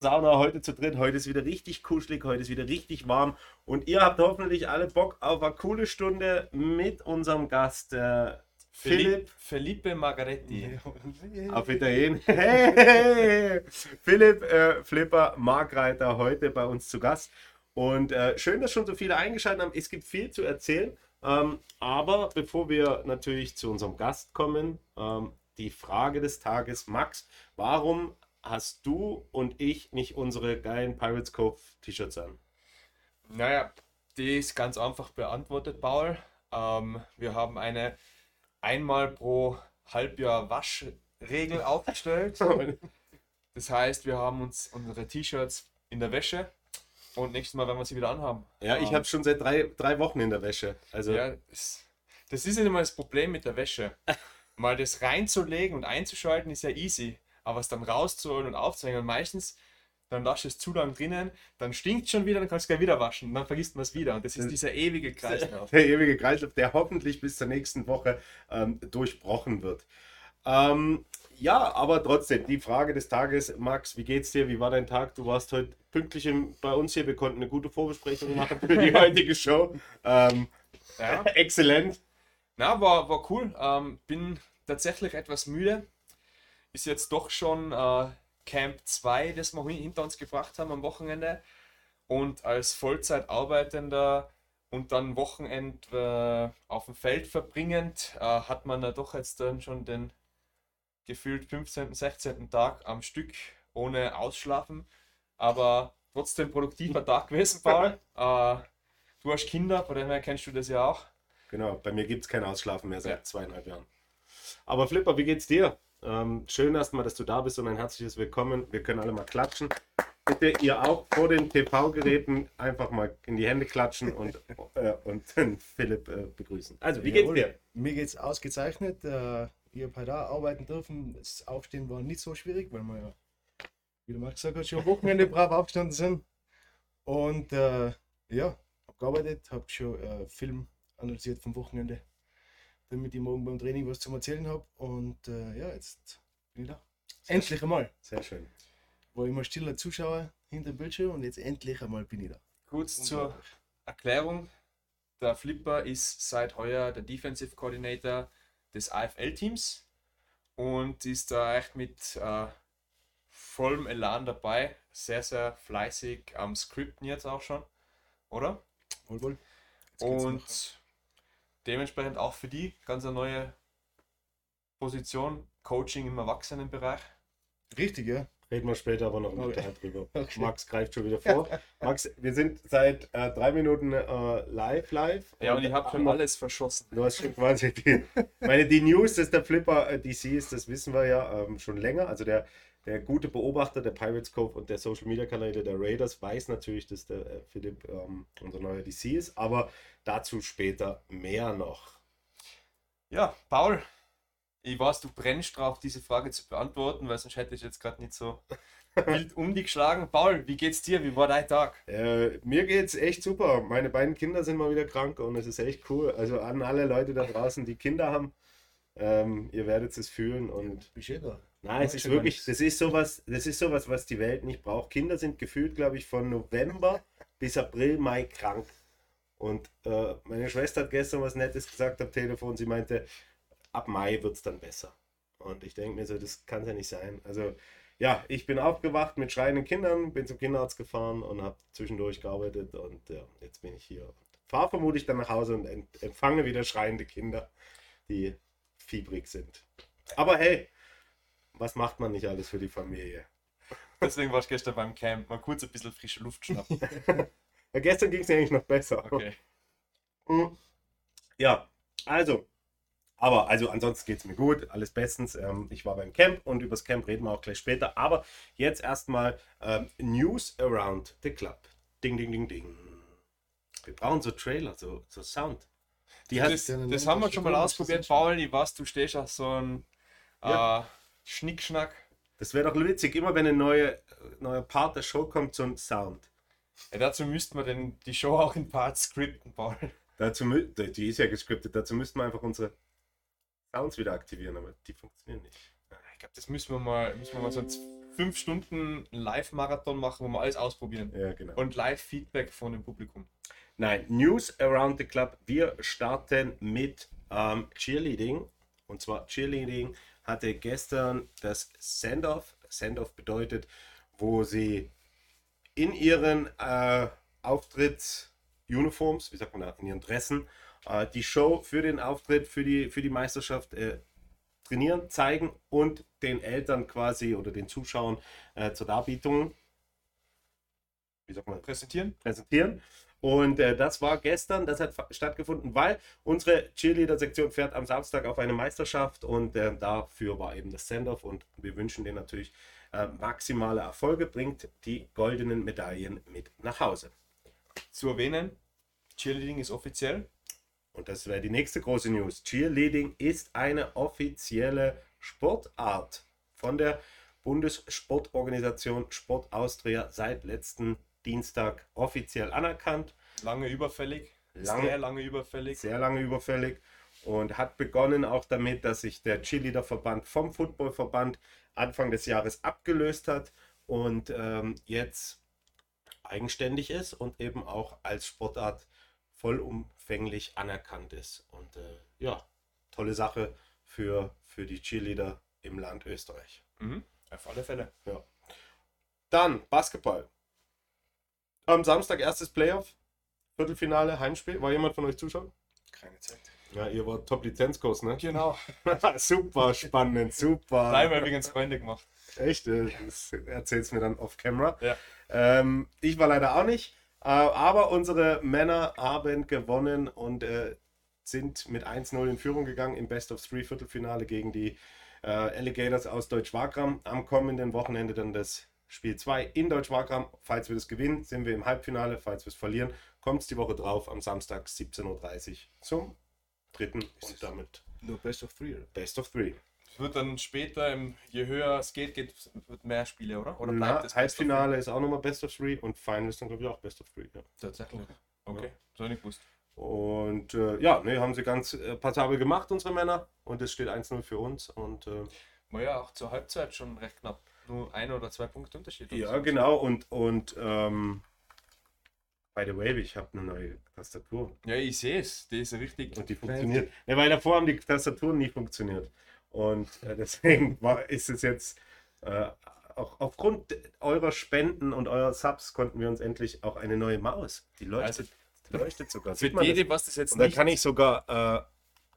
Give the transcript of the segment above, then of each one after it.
Sauna heute zu dritt. Heute ist wieder richtig kuschelig, heute ist wieder richtig warm. Und ihr habt hoffentlich alle Bock auf eine coole Stunde mit unserem Gast äh, Philipp. Felipe Margaretti. Auf Italien. Hey, Philipp äh, Flipper Markreiter heute bei uns zu Gast. Und äh, schön, dass schon so viele eingeschaltet haben. Es gibt viel zu erzählen. Ähm, aber bevor wir natürlich zu unserem Gast kommen, ähm, die Frage des Tages, Max, warum hast du und ich nicht unsere geilen Pirates Cove T-Shirts an? Naja, die ist ganz einfach beantwortet, Paul. Ähm, wir haben eine einmal pro Halbjahr Waschregel aufgestellt. Das heißt, wir haben uns unsere T-Shirts in der Wäsche und nächstes Mal werden wir sie wieder anhaben. Ja, ich Ähm, habe schon seit drei, drei Wochen in der Wäsche. Also, Ja, das, das ist ja immer das Problem mit der Wäsche. Mal das reinzulegen und einzuschalten ist ja easy, aber es dann rauszuholen und aufzuhängen, und meistens dann du es zu lang drinnen, dann stinkt es schon wieder, dann kannst du es gleich wieder waschen, dann vergisst man es wieder. Und das ist dieser ewige Kreislauf. der ewige Kreislauf, der hoffentlich bis zur nächsten Woche ähm, durchbrochen wird. Ähm, ja, aber trotzdem, die Frage des Tages, Max, wie geht's dir? Wie war dein Tag? Du warst heute pünktlich im, bei uns hier. Wir konnten eine gute Vorbesprechung machen für die heutige Show. Ähm, Ja. exzellent. Na, war, war cool. Ähm, bin tatsächlich etwas müde. Ist jetzt doch schon äh, Camp 2, das wir hin- hinter uns gebracht haben am Wochenende. Und als Vollzeit arbeitender und dann Wochenend äh, auf dem Feld verbringend, äh, hat man da doch jetzt dann schon den gefühlt 15., 16. Tag am Stück ohne Ausschlafen. Aber trotzdem produktiver Tag gewesen, Paul. Äh, du hast Kinder, von dem her kennst du das ja auch. Genau, bei mir gibt es kein Ausschlafen mehr seit Ja. zweieinhalb Jahren. Aber Flipper, wie geht's dir? Ähm, schön erstmal, dass du da bist und ein herzliches Willkommen. Wir können alle mal klatschen. Bitte ihr auch vor den TV-Geräten einfach mal in die Hände klatschen und, äh, und den Philipp äh, begrüßen. Also, wie geht's Jawohl. dir? Mir geht's ausgezeichnet. Äh, ich habe auch arbeiten dürfen. Das Aufstehen war nicht so schwierig, weil wir ja, wie der Max gesagt hat, schon am Wochenende brav aufgestanden sind. Und äh, ja, habe gearbeitet, habe schon äh, Film analysiert vom Wochenende, damit ich morgen beim Training was zum Erzählen habe. Und äh, ja, jetzt bin ich da. Endlich einmal. Sehr schön. War immer stiller Zuschauer hinter dem Bildschirm und jetzt endlich einmal bin ich da. Kurz zur Erklärung. Der Flipper ist seit heuer der Defensive Coordinator des AFL-Teams und ist da echt mit äh, vollem Elan dabei. Sehr, sehr fleißig am Skripten jetzt auch schon, oder? Wohl, wohl. Jetzt geht's Und. Dementsprechend auch für die ganz eine neue Position, Coaching im Erwachsenenbereich. Richtig, ja. Reden wir später aber noch im Okay. Drüber. Okay. Max greift schon wieder vor. Max, wir sind seit äh, drei Minuten äh, live, live. Ja, und ich habe schon haben alles verschossen. Du hast schon quasi die, meine, die News, dass der Flipper äh, DC ist, das wissen wir ja ähm, schon länger. Also der, der gute Beobachter der Pirates Cove und der Social Media Kanäle der Raiders weiß natürlich, dass der äh, Philipp ähm, unser neuer DC ist, aber dazu später mehr noch. Ja, Paul, ich weiß, du brennst drauf, diese Frage zu beantworten, weil sonst hätte ich jetzt gerade nicht so wild um dich geschlagen. Paul, wie geht's dir? Wie war dein Tag? Äh, mir geht's echt super. Meine beiden Kinder sind mal wieder krank und es ist echt cool. Also an alle Leute da draußen, die Kinder haben, ähm, ihr werdet es fühlen und Bist eh da. Nein, es ist wirklich, das ist sowas, das ist sowas, was die Welt nicht braucht. Kinder sind gefühlt, glaube ich, von November bis April, Mai krank. Und äh, meine Schwester hat gestern was Nettes gesagt am Telefon. Sie meinte, ab Mai wird es dann besser. Und ich denke mir so, das kann ja nicht sein. Also, ja, ich bin aufgewacht mit schreienden Kindern, bin zum Kinderarzt gefahren und habe zwischendurch gearbeitet. Und ja, jetzt bin ich hier. Fahre vermutlich dann nach Hause und empfange wieder schreiende Kinder, die fiebrig sind. Aber hey, was macht man nicht alles für die Familie? Deswegen warst du gestern beim Camp. Mal kurz ein bisschen frische Luft schnappen. Ja, gestern ging es eigentlich noch besser. Okay. Mhm. Ja, also, aber also ansonsten geht es mir gut, alles bestens. Ähm, ich war beim Camp und übers Camp reden wir auch gleich später. Aber jetzt erstmal ähm, News around the club. Ding, ding, ding, ding. Wir brauchen so Trailer, so, so Sound. Die hat, Das, ja einen das haben wir schon mal ausprobiert, das ist schon- Paul. Ich weiß, du stehst auf so ein Ja. äh, Schnickschnack. das wäre doch witzig, immer wenn ein neuer, neuer Part der Show kommt, so ein Sound. Ja, dazu müssten wir den, die Show auch in Parts skripten, Paul. Dazu, die ist ja gescriptet, dazu müssten wir einfach unsere Sounds wieder aktivieren, aber die funktionieren nicht. Ich glaube, das müssen wir mal, müssen wir mal so fünf Stunden Live-Marathon machen, wo wir alles ausprobieren. Ja, genau. Und Live-Feedback von dem Publikum. Nein, News around the club. Wir starten mit ähm, Cheerleading. Und zwar Cheerleading hatte gestern das Send-off. Send-off bedeutet, wo sie in ihren äh, Auftrittsuniforms, wie sagt man da, in ihren Dressen, äh, die Show für den Auftritt, für die, für die Meisterschaft äh, trainieren, zeigen und den Eltern quasi oder den Zuschauern äh, zur Darbietung, wie sagt man, Präsentieren? präsentieren. Und äh, das war gestern, das hat stattgefunden, weil unsere Cheerleader-Sektion fährt am Samstag auf eine Meisterschaft und äh, dafür war eben das Send-off und wir wünschen denen natürlich äh, maximale Erfolge, bringt die goldenen Medaillen mit nach Hause. Zu erwähnen, Cheerleading ist offiziell. Und das wäre die nächste große News. Cheerleading ist eine offizielle Sportart von der Bundessportorganisation Sport Austria seit letzten Dienstag offiziell anerkannt. Lange überfällig. Lange- Sehr lange überfällig. sehr lange überfällig und hat begonnen auch damit, dass sich der Cheerleader-Verband vom Footballverband Anfang des Jahres abgelöst hat und ähm, jetzt eigenständig ist und eben auch als Sportart vollumfänglich anerkannt ist. Und äh, ja, tolle Sache für, für die Cheerleader im Land Österreich. Mhm. Auf alle Fälle. Dann Basketball. Am Samstag erstes Playoff, Viertelfinale, Heimspiel. War jemand von euch zuschauen? Keine Zeit. Ja, ihr wart Top-Lizenzkurs, ne? Genau. super spannend, super. Dreimal übrigens Freunde gemacht. Echt? Das erzählst mir dann off camera. Ja. Ähm, ich war leider auch nicht, äh, aber unsere Männer haben gewonnen und äh, sind mit 1-0 in Führung gegangen im Best of Three Viertelfinale gegen die äh, Alligators aus Deutsch-Wagram. Am kommenden Wochenende dann das Spiel 2 in Deutsch-Wagram. Falls wir das gewinnen, sind wir im Halbfinale. Falls wir es verlieren, kommt es die Woche drauf am Samstag 17.30 Uhr zum dritten und damit Nur Best of Three. oder? Best of Three. Es wird dann später, im, je höher es geht, geht wird mehr Spiele, oder? Oder Na, bleibt es Halbfinale ist auch nochmal Best of Three und Final ist dann, glaube ich, auch Best of Three. Ja. Tatsächlich. Okay, so nicht gewusst. Und äh, ja, ne, haben sie ganz äh, passabel gemacht, unsere Männer. Und es steht 1-0 für uns. Und äh, War ja auch zur Halbzeit schon recht knapp. Nur ein oder zwei Punkte Unterschied. ja, so. genau. Und, und ähm, by the way, ich habe eine neue Tastatur. Ja, ich sehe es. Die ist richtig. Und die funktioniert. Ne, weil davor haben die Tastaturen nie funktioniert. Und äh, deswegen war, ist es jetzt äh, auch aufgrund eurer Spenden und eurer Subs konnten wir uns endlich auch eine neue Maus. Die leuchtet, die leuchtet sogar. Für Sieht man die, die was das jetzt Und nicht. kann ich sogar, äh,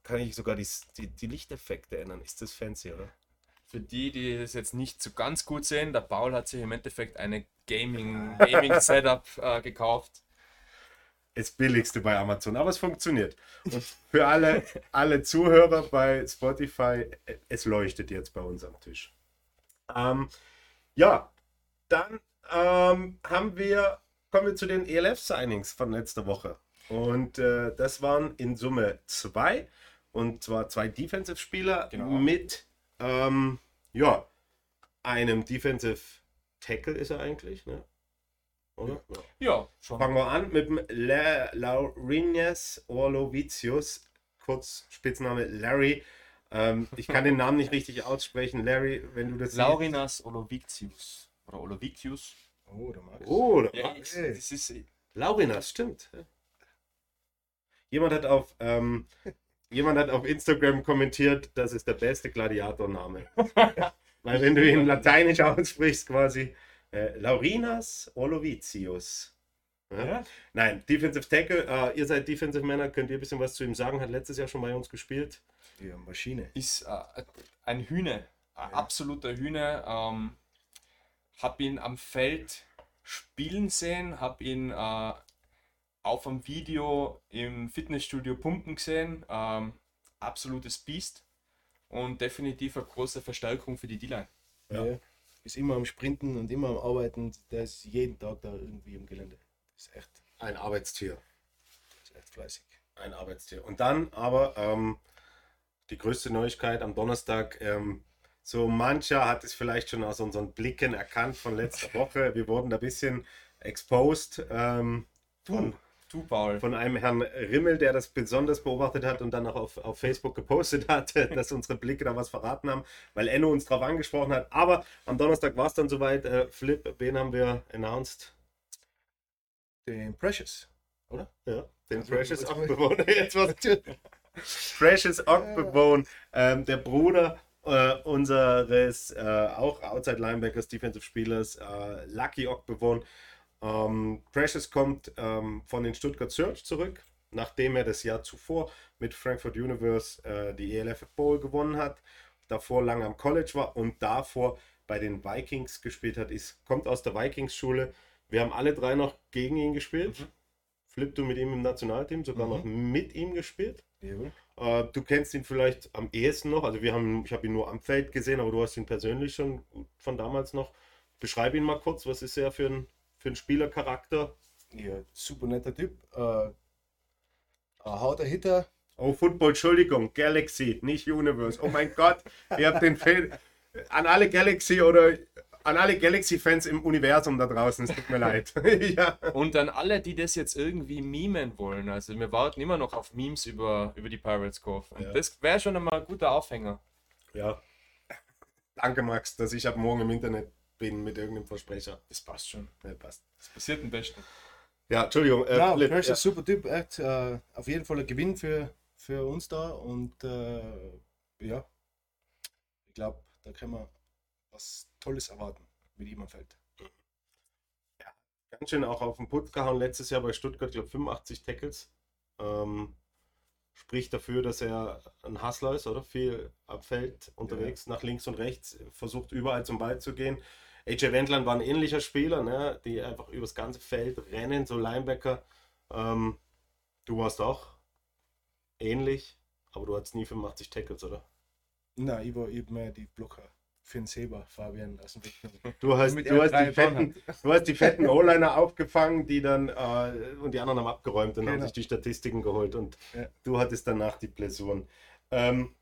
kann ich sogar die, die, die Lichteffekte ändern. Ist das fancy, oder? Für die, die das jetzt nicht so ganz gut sehen, der Paul hat sich im Endeffekt eine Gaming, Gaming Setup äh, gekauft. Das billigste bei Amazon, aber es funktioniert. Und für alle, alle Zuhörer bei Spotify, es leuchtet jetzt bei uns am Tisch. Ähm, ja, dann ähm, haben wir, kommen wir zu den ELF-Signings von letzter Woche. Und äh, das waren in Summe zwei. Und zwar zwei Defensive-Spieler Genau. mit ähm, ja, einem Defensive Tackle ist er eigentlich, ne? Oder? Ja. Ja, schon. Fangen wir an mit dem La Laurinius Orlovicius, kurz Spitzname Larry. Ähm, ich kann den Namen nicht richtig aussprechen. Larry, wenn du das Laurinas Olovicius. Oder Olovicius. Oh, der Max. siehst. Oh, da- Ja, ich, okay. das ist. Laurinas, stimmt. Jemand hat auf ähm, jemand hat auf Instagram kommentiert, das ist der beste Gladiatorname. Weil wenn du ihn lateinisch aussprichst, quasi äh, Laurinas Orlovicius. Ja? Ja. Nein, Defensive Tackle, äh, ihr seid Defensive Männer, könnt ihr ein bisschen was zu ihm sagen? Hat letztes Jahr schon bei uns gespielt. Die Maschine. ist äh, ein Hühne, ein absoluter Hühne. Ähm, hab ihn am Feld spielen sehen, hab ihn äh, auf dem Video im Fitnessstudio pumpen gesehen. Ähm, absolutes Biest und definitiv eine große Verstärkung für die D-Line. Ja. Ja. Ist immer am Sprinten und immer am Arbeiten. Der ist jeden Tag da irgendwie im Gelände. Ist echt, Ein Arbeitstier. ist echt fleißig. Ein Arbeitstier. Und dann aber ähm, die größte Neuigkeit am Donnerstag. Ähm, so mancher hat es vielleicht schon aus unseren Blicken erkannt von letzter Woche. Wir wurden da ein bisschen exposed ähm, von, Du, Paul. von einem Herrn Rimmel, der das besonders beobachtet hat und dann auch auf, auf Facebook gepostet hat, dass unsere Blicke da was verraten haben, weil Enno uns darauf angesprochen hat. Aber am Donnerstag war es dann soweit. Äh, Flip, wen haben wir announced? Den Precious. Ja, den Also, Precious was- Ogbewohner. Jetzt was Precious Ogbewohn, ähm, der Bruder äh, unseres äh, auch Outside Linebackers, Defensive Spielers, äh, Lucky Ogbewohn. Ähm, Precious kommt ähm, von den Stuttgart Search zurück, nachdem er das Jahr zuvor mit Frankfurt Universe äh, die ELF Bowl gewonnen hat, davor lange am College war und davor bei den Vikings gespielt hat, ist, kommt aus der Vikings-Schule. Wir haben alle drei noch gegen ihn gespielt. Mhm. Flip, du mit ihm im Nationalteam, sogar Mhm. noch mit ihm gespielt. Jawohl. Äh, du kennst ihn vielleicht am ehesten noch. Also wir haben, ich habe ihn nur am Feld gesehen, aber du hast ihn persönlich schon von damals noch. Beschreib ihn mal kurz. Was ist er für ein, für ein Spielercharakter? Ja, super netter Typ. Äh, ein harter Hitter. Oh, Football, Entschuldigung, Galaxy, nicht Universe. Oh mein Gott, ihr habt den Fan. An alle Galaxy oder an alle Galaxy-Fans im Universum da draußen, es tut mir leid. ja. Und an alle, die das jetzt irgendwie memen wollen. Also wir warten immer noch auf Memes über, über die Pirates Cove. Und Ja. das wäre schon einmal ein guter Aufhänger. ja. Danke, Max, dass ich ab morgen im Internet bin mit irgendeinem Versprecher. Das passt schon. Ja, passt. Das passiert am besten. Ja, Entschuldigung. Äh, ja, Precious, ja. super Typ. Echt, äh, auf jeden Fall ein Gewinn für, für uns da. Und äh, ja, ich glaube, da können wir was Tolles erwarten mit ihm am Feld. ganz schön auch auf den Putz gehauen. Letztes Jahr bei Stuttgart, glaube 85 Tackles. Ähm, spricht dafür, dass er ein Hustler ist, oder? Viel am Feld unterwegs, nach links und rechts, versucht überall zum Ball zu gehen. AJ Wendland war ein ähnlicher Spieler, ne? die einfach übers ganze Feld rennen, so Linebacker. Ähm, du warst auch ähnlich, aber du hattest nie 85 Tackles, oder? Na, ich war eben mehr die Blocker den Seber, Fabian, aus dem Weg. Du hast, du hast, die, fetten, du hast die fetten O-Liner aufgefangen, die dann äh, und die anderen haben abgeräumt und haben Genau. sich die Statistiken geholt und Ja. du hattest danach die Blessuren. Ähm,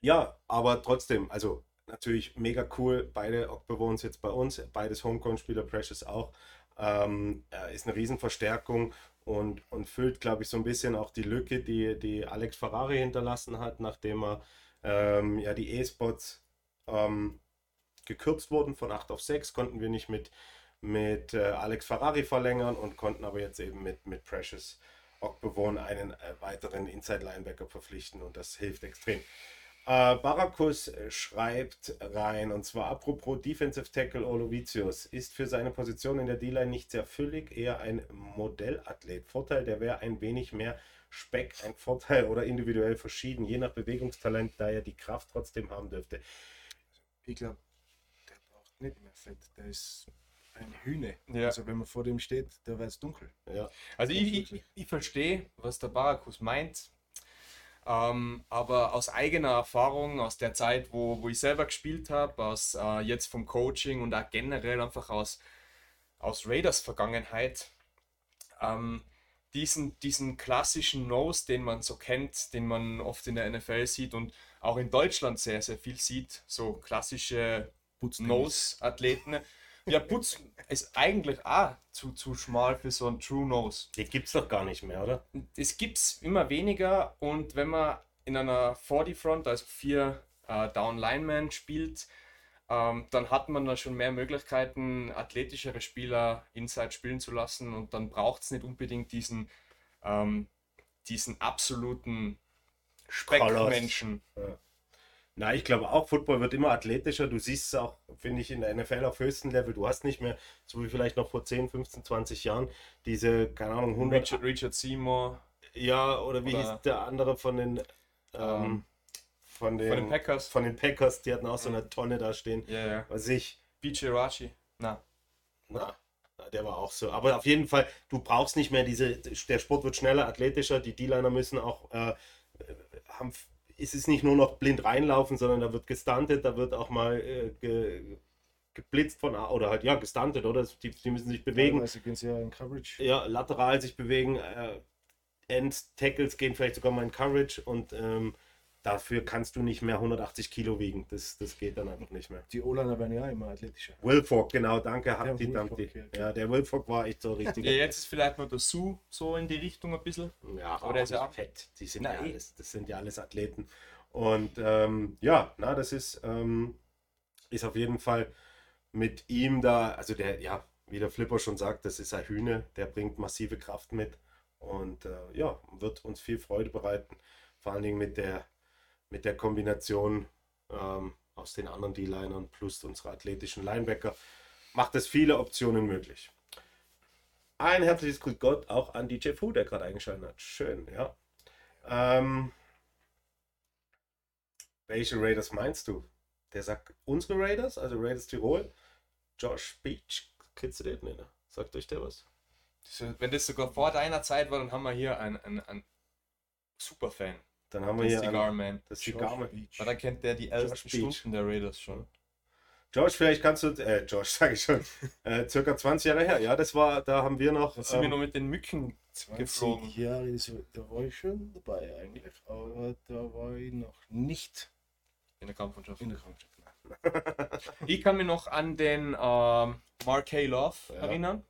ja, aber trotzdem, also natürlich mega cool. Beide Ogbewohns jetzt bei uns, beides Homegrown-Spieler, Precious auch. Ähm, er ist eine Riesenverstärkung und, und füllt, glaube ich, so ein bisschen auch die Lücke, die, die Alex Ferrari hinterlassen hat, nachdem er ähm, ja die E-Spots ähm, gekürzt wurden von 8 auf 6, konnten wir nicht mit, mit äh, Alex Ferrari verlängern und konnten aber jetzt eben mit, mit Precious Ogbewohn einen äh, weiteren Inside-Linebacker verpflichten und das hilft extrem. Äh, Barakus äh, schreibt rein, und zwar apropos Defensive Tackle Olovicius, ist für seine Position in der D-Line nicht sehr füllig, eher ein Modellathlet. Vorteil, der wäre ein wenig mehr Speck, ein Vorteil oder individuell verschieden, je nach Bewegungstalent, da er die Kraft trotzdem haben dürfte. Ich glaube, der braucht nicht mehr Fett. Der ist ein Hühne. Ja. Also wenn man vor dem steht, da wird es dunkel. Ja, Also ich, ich, ich verstehe, was der Barakus meint. Ähm, aber aus eigener Erfahrung, aus der Zeit, wo, wo ich selber gespielt habe, aus äh, jetzt vom Coaching und auch generell einfach aus, aus Raiders Vergangenheit, ähm, diesen, diesen klassischen Nose, den man so kennt, den man oft in der NFL sieht und auch in Deutschland sehr, sehr viel sieht, so klassische. Nose-Athleten. Ja, Putz ist eigentlich auch zu, zu schmal für so einen True Nose. die gibt es doch gar nicht mehr, oder? Es gibt es immer weniger und wenn man in einer 40 Front, also vier äh, Down Linemen spielt, ähm, dann hat man da schon mehr Möglichkeiten, athletischere Spieler inside spielen zu lassen und dann braucht es nicht unbedingt diesen, ähm, diesen absoluten Speckmenschen. Na, ich glaube auch, Football wird immer athletischer. Du siehst es auch, finde ich, in der NFL auf höchstem Level. Du hast nicht mehr, so wie vielleicht noch vor 10, 15, 20 Jahren, diese, keine Ahnung, 100. Richard, Richard Seymour Ja, oder wie Oder- hieß der andere von den, ähm, Ähm, von, den von den Packers. Von den Packers, die hatten auch so eine Tonne da stehen. Ja, ja. Was ich, BJ Rachi. Na, na, na, der war auch so. Aber auf jeden Fall, du brauchst nicht mehr diese, der Sport wird schneller, athletischer. Die D-Liner müssen auch, äh, haben, es ist nicht nur noch blind reinlaufen, sondern da wird gestuntet, da wird auch mal äh, ge, geblitzt von, oder halt, ja, gestuntet, oder? Die, die müssen sich bewegen. Teilweise gehen sie ja in Coverage. ja, lateral sich bewegen, äh, End-Tackles gehen vielleicht sogar mal in Coverage und ähm, dafür kannst du nicht mehr 180 Kilo wiegen. Das, das geht dann einfach nicht mehr. Die O-Liner werden ja immer athletischer. Wilfog, genau, danke, Der Humpty Dumpty. ja. Der Wilfog war echt so richtig. Ja, jetzt ist vielleicht noch der Sue so in die Richtung ein bisschen. Ja, Aber der ist ja auch fett. Die sind Na, ja eh. alles, das sind ja alles Athleten. Und ähm, ja, na, das ist, ähm, ist auf jeden Fall mit ihm da, also der, ja, wie der Flipper schon sagt, das ist ein Hühne, der bringt massive Kraft mit und äh, ja, wird uns viel Freude bereiten. Vor allen Dingen mit der, mit der Kombination ähm, aus den anderen D-Linern plus unserer athletischen Linebacker macht es viele Optionen möglich. Ein herzliches Grüß Gott auch an DJ Fu, der gerade eingeschaltet hat. Schön, ja. Ähm, welche Raiders meinst du? Der sagt unsere Raiders, also Raiders Tirol. Josh Beach, kennst du den? Ne? Sagt euch der was? Wenn das sogar vor deiner Zeit war, dann haben wir hier einen, einen, einen Superfan. Dann haben wir Den hier einen, Cigarman. das Garme. Beach. Weil da kennt der die Beach. Stunden der Raiders schon. Josh, vielleicht kannst du, äh, Josh, sage ich schon, äh, circa 20 Jahre her. Ja, das war, da haben wir noch, Da sind wir ähm, noch mit den Mücken 20 geflogen. Jahre, da war ich schon dabei eigentlich, aber da war ich noch nicht in der Kampfmannschaft. in der Krankheit. Ich kann mich noch an den ähm, Mark K. Love Ja. erinnern,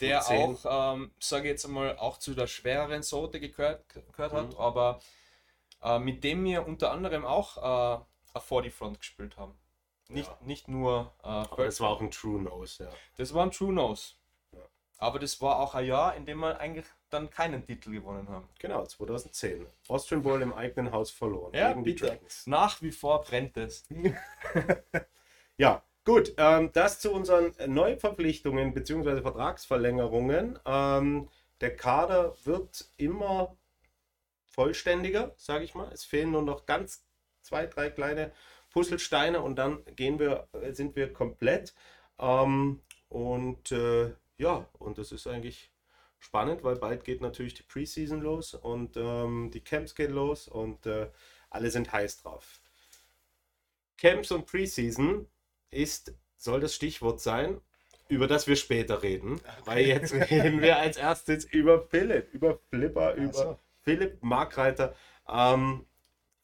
der 2010. auch, ähm, sage ich jetzt einmal, auch zu der schwereren Sorte gehört, gehört hat, Mhm. aber äh, mit dem wir unter anderem auch äh, eine 40 Front gespielt haben. Nicht, Ja. nicht nur äh, aber das war auch ein True Nose, ja. das war ein True Nose. Ja. Aber das war auch ein Jahr, in dem wir eigentlich dann keinen Titel gewonnen haben. Genau, 2010. Austrian Bowl im eigenen Haus verloren. Ja, gegen die bitte. Dragons. Nach wie vor brennt es. Ja, gut. Ähm, das zu unseren Neuverpflichtungen bzw. Vertragsverlängerungen. Ähm, der Kader wird immer vollständiger, sage ich mal. Es fehlen nur noch ganz zwei, drei kleine Puzzlesteine und dann gehen wir, äh, sind wir komplett. Ähm, und äh, ja, und das ist eigentlich spannend, weil bald geht natürlich die Preseason los und ähm, die Camps gehen los und äh, alle sind heiß drauf. Camps und Preseason ist, soll das Stichwort sein, über das wir später reden. Weil jetzt reden wir als erstes über Philipp, über Flipper, über so. Philipp Markreiter. Ähm,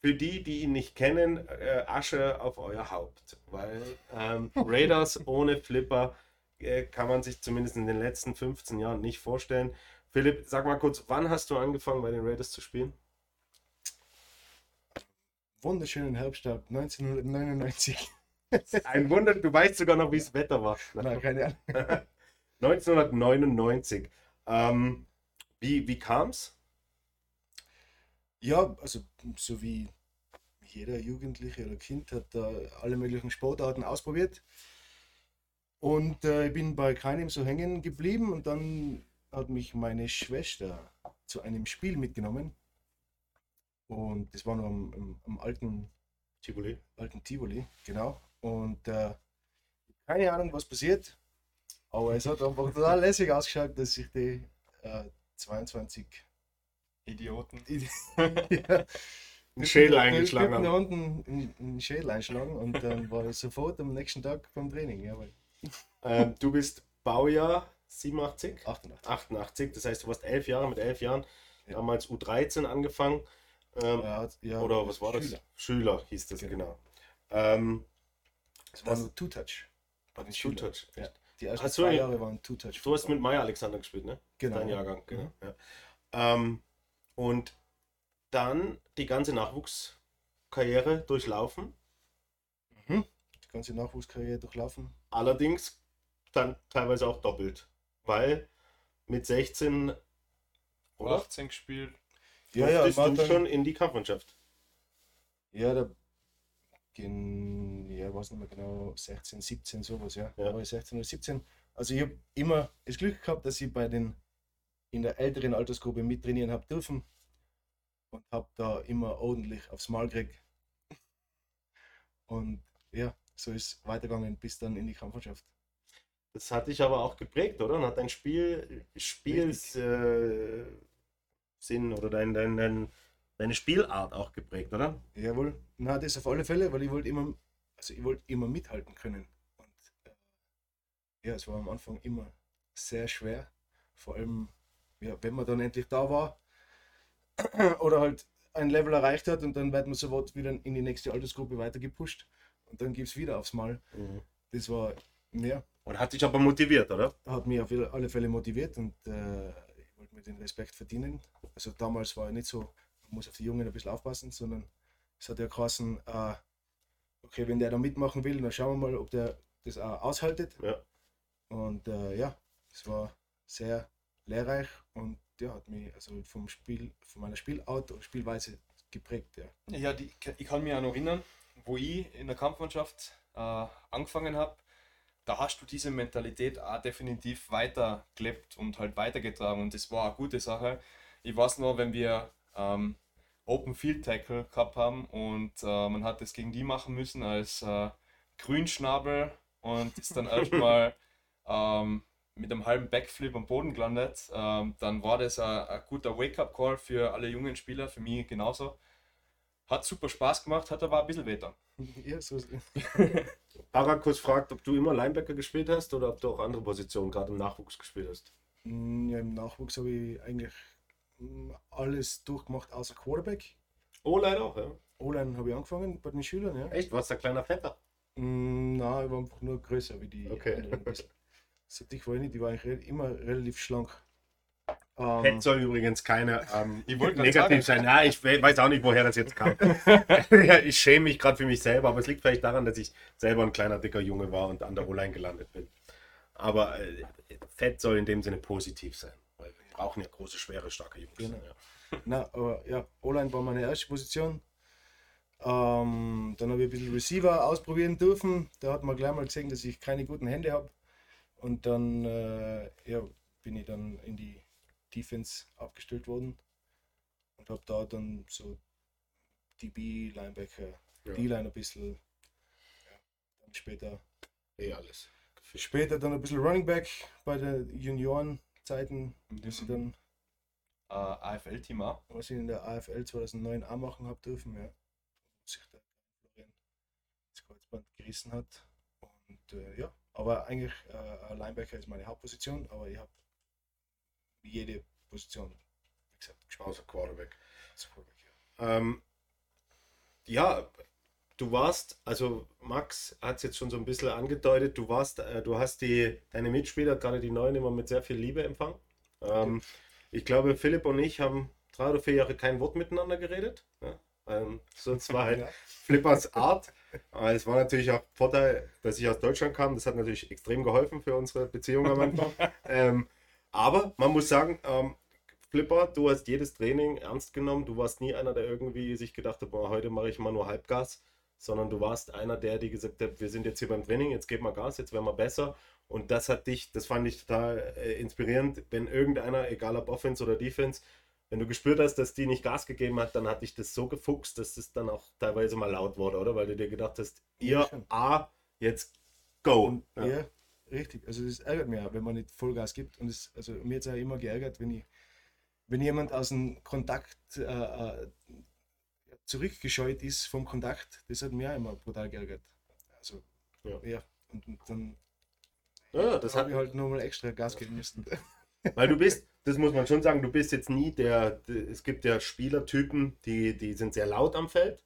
für die, die ihn nicht kennen, äh, Asche auf euer Haupt. Weil ähm, Raiders ohne Flipper äh, kann man sich zumindest in den letzten 15 Jahren nicht vorstellen. Philipp, sag mal kurz, wann hast du angefangen bei den Raiders zu spielen? Wunderschönen Herbsttag 1999. Ein Wunder, du weißt sogar noch, wie das Wetter war. Nein, keine Ahnung. 1999. Ähm, wie wie kam es? Ja, also so wie jeder Jugendliche oder Kind hat da alle möglichen Sportarten ausprobiert. Und äh, ich bin bei keinem so hängen geblieben und dann hat mich meine Schwester zu einem Spiel mitgenommen. Und das war noch am, am, am alten, Tivoli. alten Tivoli, genau. Und äh, keine Ahnung, was passiert. Aber es hat einfach total lässig ausgeschaut, dass sich die äh, 22 Idioten. ja, Ein Schädel eingeschlagen haben. unten einen Schädel einschlagen und dann war ich sofort am nächsten Tag beim Training. Ja, Ähm, du bist Baujahr 87, 88. 88. Das heißt, du warst elf Jahre mit elf Jahren. Ja. Damals U13 angefangen. Ähm, hat- ja, oder was war das? Schüler. Schüler hieß das, Genau. genau. Ähm, Es war Das- nur Two-Touch. Two-Touch. Ja. Die ersten Ach so, zwei ja. Jahre waren Two-Touch. du hast mit Maya Alexander gespielt, ne? genau. Dein Jahrgang, genau. Mhm. Ja. Ähm, und dann die ganze Nachwuchskarriere durchlaufen. Mhm. Die ganze Nachwuchskarriere durchlaufen. Allerdings dann teilweise auch doppelt. Weil mit 16 oder? 18 gespielt. Ja, ja, du schon in die Kampfmannschaft. Ja, da gehen, ja, weiß nicht mehr genau, 16, 17, sowas, ja. Ja. War ich 16 oder 17. Also ich habe immer das Glück gehabt, dass ich bei den in der älteren Altersgruppe mittrainieren habe dürfen und habe da immer ordentlich aufs Mal gekriegt. Und ja, so ist weitergegangen bis dann in die Kampfmannschaft. Das hat dich aber auch geprägt, oder? Und hat dein Spiel, Spielsinn äh, Sinn oder dein, dein, dein, deine Spielart auch geprägt, oder? Jawohl, na, das auf alle Fälle, weil ich wollte immer, also ich wollte immer mithalten können. Und äh, ja, es war am Anfang immer sehr schwer. Vor allem, ja, wenn man dann endlich da war oder halt ein Level erreicht hat und dann wird man sofort wieder in die nächste Altersgruppe weiter gepusht und dann gibt es wieder aufs Mal. Mhm. Das war, ja, Und hat dich aber motiviert, oder? hat mich auf alle Fälle motiviert und äh, ich wollte mir den Respekt verdienen. Also damals war ich nicht so, muss auf die Jungen ein bisschen aufpassen, sondern es hat ja geheißen, äh, okay, wenn der da mitmachen will, dann schauen wir mal, ob der das auch aushaltet. Ja. Und äh, ja, es war sehr lehrreich und ja, hat mich also vom Spiel, von meiner Spielart und Spielweise geprägt, ja. Ja, die, ich kann mich auch noch erinnern, wo ich in der Kampfmannschaft äh, angefangen habe, da hast du diese Mentalität auch definitiv weitergelebt und halt weitergetragen und das war eine gute Sache. Ich weiß noch, wenn wir ähm, Open Field Tackle gehabt haben und äh, man hat das gegen die machen müssen als äh, Grünschnabel und ist dann erstmal ähm, mit einem halben Backflip am Boden gelandet, ähm, dann war das ein, ein guter Wake-up-Call für alle jungen Spieler, für mich genauso. Hat super Spaß gemacht, hat aber ein bisschen weh dann. ja so, Parakus fragt, ob du immer Linebacker gespielt hast oder ob du auch andere Positionen gerade im Nachwuchs gespielt hast. Mm, ja, Im Nachwuchs habe ich eigentlich alles durchgemacht außer Quarterback. Leider auch, ja. O-Line habe ich angefangen bei den Schülern, ja. Echt? Warst du ein kleiner Vetter? Mm, Nein, ich war einfach nur größer wie die Okay. anderen. So dick war ich nicht, ich war eigentlich immer relativ schlank. Ähm, Fett soll übrigens keine ähm, negativ sagen. sein. Ja, ich we- weiß auch nicht, woher das jetzt kam. ja, ich schäme mich gerade für mich selber, aber es liegt vielleicht daran, dass ich selber ein kleiner, dicker Junge war und an der O-Line gelandet bin. Aber äh, Fett soll in dem Sinne positiv sein, brauchen ja große, schwere, starke Jungs. Genau. Ja. Na, aber ja, O-Line war meine erste Position. Ähm, dann habe ich ein bisschen Receiver ausprobieren dürfen. Da hat man gleich mal gesehen, dass ich keine guten Hände habe. Und dann äh, ja, bin ich dann in die Defense abgestellt worden und habe da dann so DB, Linebacker, Ja. D-Line ein bisschen. Ja, dann später, Eh alles. später dann ein bisschen Running Back bei Juniorenzeiten, bis ich dann Äh, AFL-Team auch. was ich in der AFL 2009 auch machen habe dürfen, ja. Wo sich der Florian das Kreuzband gerissen hat. Und äh, ja, aber eigentlich äh, Linebacker ist meine Hauptposition, aber ich habe jede Position, wie gesagt, gespielt. Außer Quarterback. Quarterback, ja. Ähm, ja, du warst, also Max hat es jetzt schon so ein bisschen angedeutet, du warst, äh, du hast die, deine Mitspieler, gerade die Neuen, immer mit sehr viel Liebe empfangen. Ähm, ich glaube, Philipp und ich haben drei oder vier Jahre kein Wort miteinander geredet. Ja? Ähm, sonst war halt Ja. Flippers Art. Aber es war natürlich auch Vorteil, dass ich aus Deutschland kam. Das hat natürlich extrem geholfen für unsere Beziehung am Anfang. ähm, aber man muss sagen, ähm, Flipper, du hast jedes Training ernst genommen. Du warst nie einer, der irgendwie sich gedacht hat, boah, heute mache ich mal nur Halbgas, sondern du warst einer, der dir gesagt hat, wir sind jetzt hier beim Training, jetzt geben wir Gas, jetzt werden wir besser. Und das hat dich, das fand ich total äh, inspirierend, wenn irgendeiner, egal ob Offense oder Defense, wenn du gespürt hast, dass die nicht Gas gegeben hat, dann hat dich das so gefuchst, dass das dann auch teilweise mal laut wurde, oder? Weil du dir gedacht hast, ihr Ja. A, jetzt go. Und ja. richtig. Also das ärgert mich auch, wenn man nicht Vollgas gibt. Und es, also mir hat es auch immer geärgert, wenn ich, wenn jemand aus dem Kontakt äh, äh, zurückgescheut ist vom Kontakt, das hat mich auch immer brutal geärgert. Also Ja. ja, und, und dann Ja, das hat habe ich halt nochmal extra Gas geben müssen. Weil du bist, das muss man schon sagen, du bist jetzt nie der, es gibt ja Spielertypen, die, die sind sehr laut am Feld.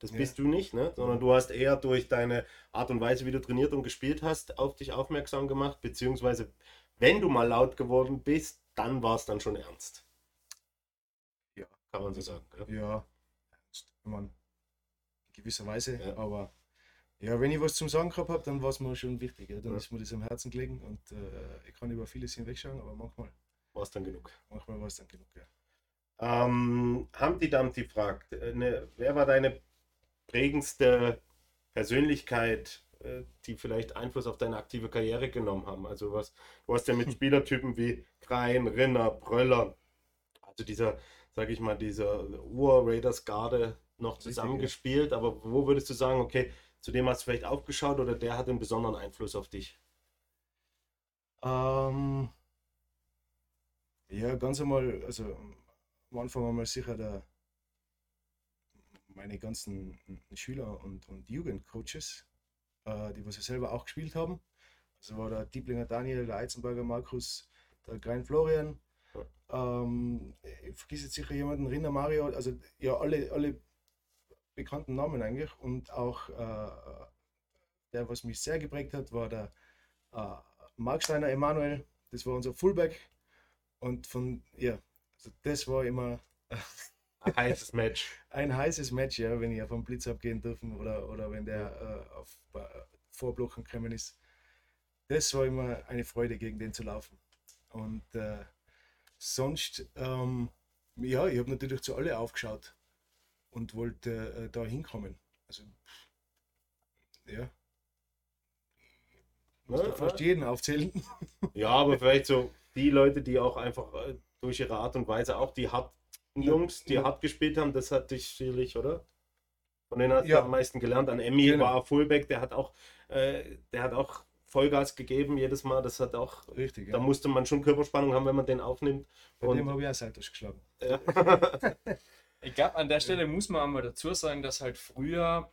Das Ja. bist du nicht, ne? sondern du hast eher durch deine Art und Weise, wie du trainiert und gespielt hast, auf dich aufmerksam gemacht, beziehungsweise wenn du mal laut geworden bist, dann war es dann schon ernst. Ja. Kann man so sagen. Ja? Ja, wenn man in gewisser Weise, Ja. aber ja, wenn ich was zum Sagen gehabt habe, dann war es mir schon wichtig. Ja. Dann Ja. ist mir das am Herzen gelegen und äh, ich kann über vieles hinwegschauen, aber manchmal, War es dann genug. manchmal war es dann genug. Ja. Ähm, Humpty Dumpty fragt, äh, ne, wer war deine prägendste Persönlichkeit, äh, die vielleicht Einfluss auf deine aktive Karriere genommen haben? Also was, du hast ja mit Spielertypen wie Krein, Rinner, Bröller, also dieser, sag ich mal, dieser Ur-Raiders-Garde noch zusammengespielt, aber wo würdest du sagen, okay, zu dem hast du vielleicht aufgeschaut oder der hat einen besonderen Einfluss auf dich? Ähm, ja, ganz einmal, also am Anfang einmal sicher der, meine ganzen Schüler und, und Jugendcoaches, äh, die was ja selber auch gespielt haben. Also war der Dieblinger Daniel, der Eizenberger Markus, der Klein Florian, ähm, ich vergesse jetzt sicher jemanden, Rinner Mario, also ja, alle, alle bekannten Namen eigentlich. Und auch äh, der, was mich sehr geprägt hat, war der äh, Marksteiner Emanuel. Das war unser Fullback. Und von, ja, also das war immer Ein heißes Match. ein heißes Match, ja, wenn ich auf einen Blitz abgehen dürfen oder, oder wenn der äh, auf äh, Vorblocken gekommen ist. Das war immer eine Freude, gegen den zu laufen. Und äh, sonst, ähm, ja, ich habe natürlich zu alle aufgeschaut und wollte äh, da hinkommen. Also, ja. Muss Ja, fast jeden aufzählen. Ja, aber vielleicht so die Leute, die auch einfach äh, durch ihre Art und Weise auch die harten Jungs, die Ja. hart gespielt haben, das hat dich sicherlich, oder? Von denen hast Ja. du am meisten gelernt. An Emmy Genau. war Fullback, der hat auch, äh, der hat auch Vollgas gegeben jedes Mal. Das hat auch, Richtig, da ja. musste man schon Körperspannung haben, wenn man den aufnimmt. Bei Und- dem habe ich auch Seitlich geschlagen. Ja. Ich glaube, an der Stelle muss man einmal dazu sagen, dass halt früher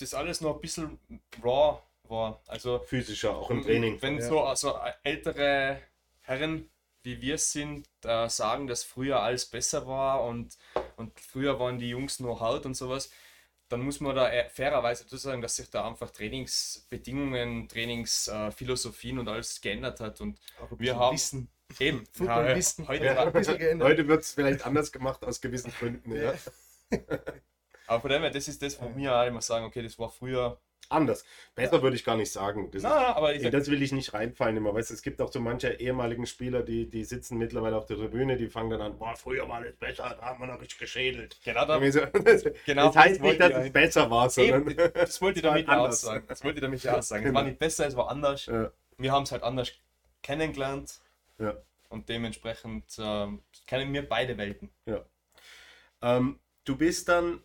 das alles noch ein bisschen raw war. Also Physischer, auch im Training. Wenn Ja. so also ältere Herren wie wir es sind, äh, sagen, dass früher alles besser war und, und früher waren die Jungs nur hart und sowas, dann muss man da äh, fairerweise dazu sagen, dass sich da einfach Trainingsbedingungen, Trainingsphilosophien und alles geändert hat. Und Wir haben- Wissen. Eben, ja, heute, Ja. Heute wird es vielleicht anders gemacht aus gewissen Gründen. Ja. aber von dem her, das ist das, wo wir auch immer sagen, okay, das war früher. Anders. Besser würde ich gar nicht sagen. Das, Nein, nein, aber ich ist, in das will ich nicht reinfallen immer. Weißt, es gibt auch so manche ehemaligen Spieler, die, die sitzen mittlerweile auf der Tribüne, die fangen dann an, boah, früher war das besser, da haben wir noch richtig geschädelt. genau da, so, das, genau das heißt nicht, dass es eigentlich- besser war, sondern Eben, das wollte ich damit ja auch anders. sagen. Das wollte ich damit ja auch sagen. Es war Genau. nicht besser, es war anders. Ja. Wir haben es halt anders kennengelernt Ja. und dementsprechend ähm, kennen wir beide Welten. Ähm, du bist dann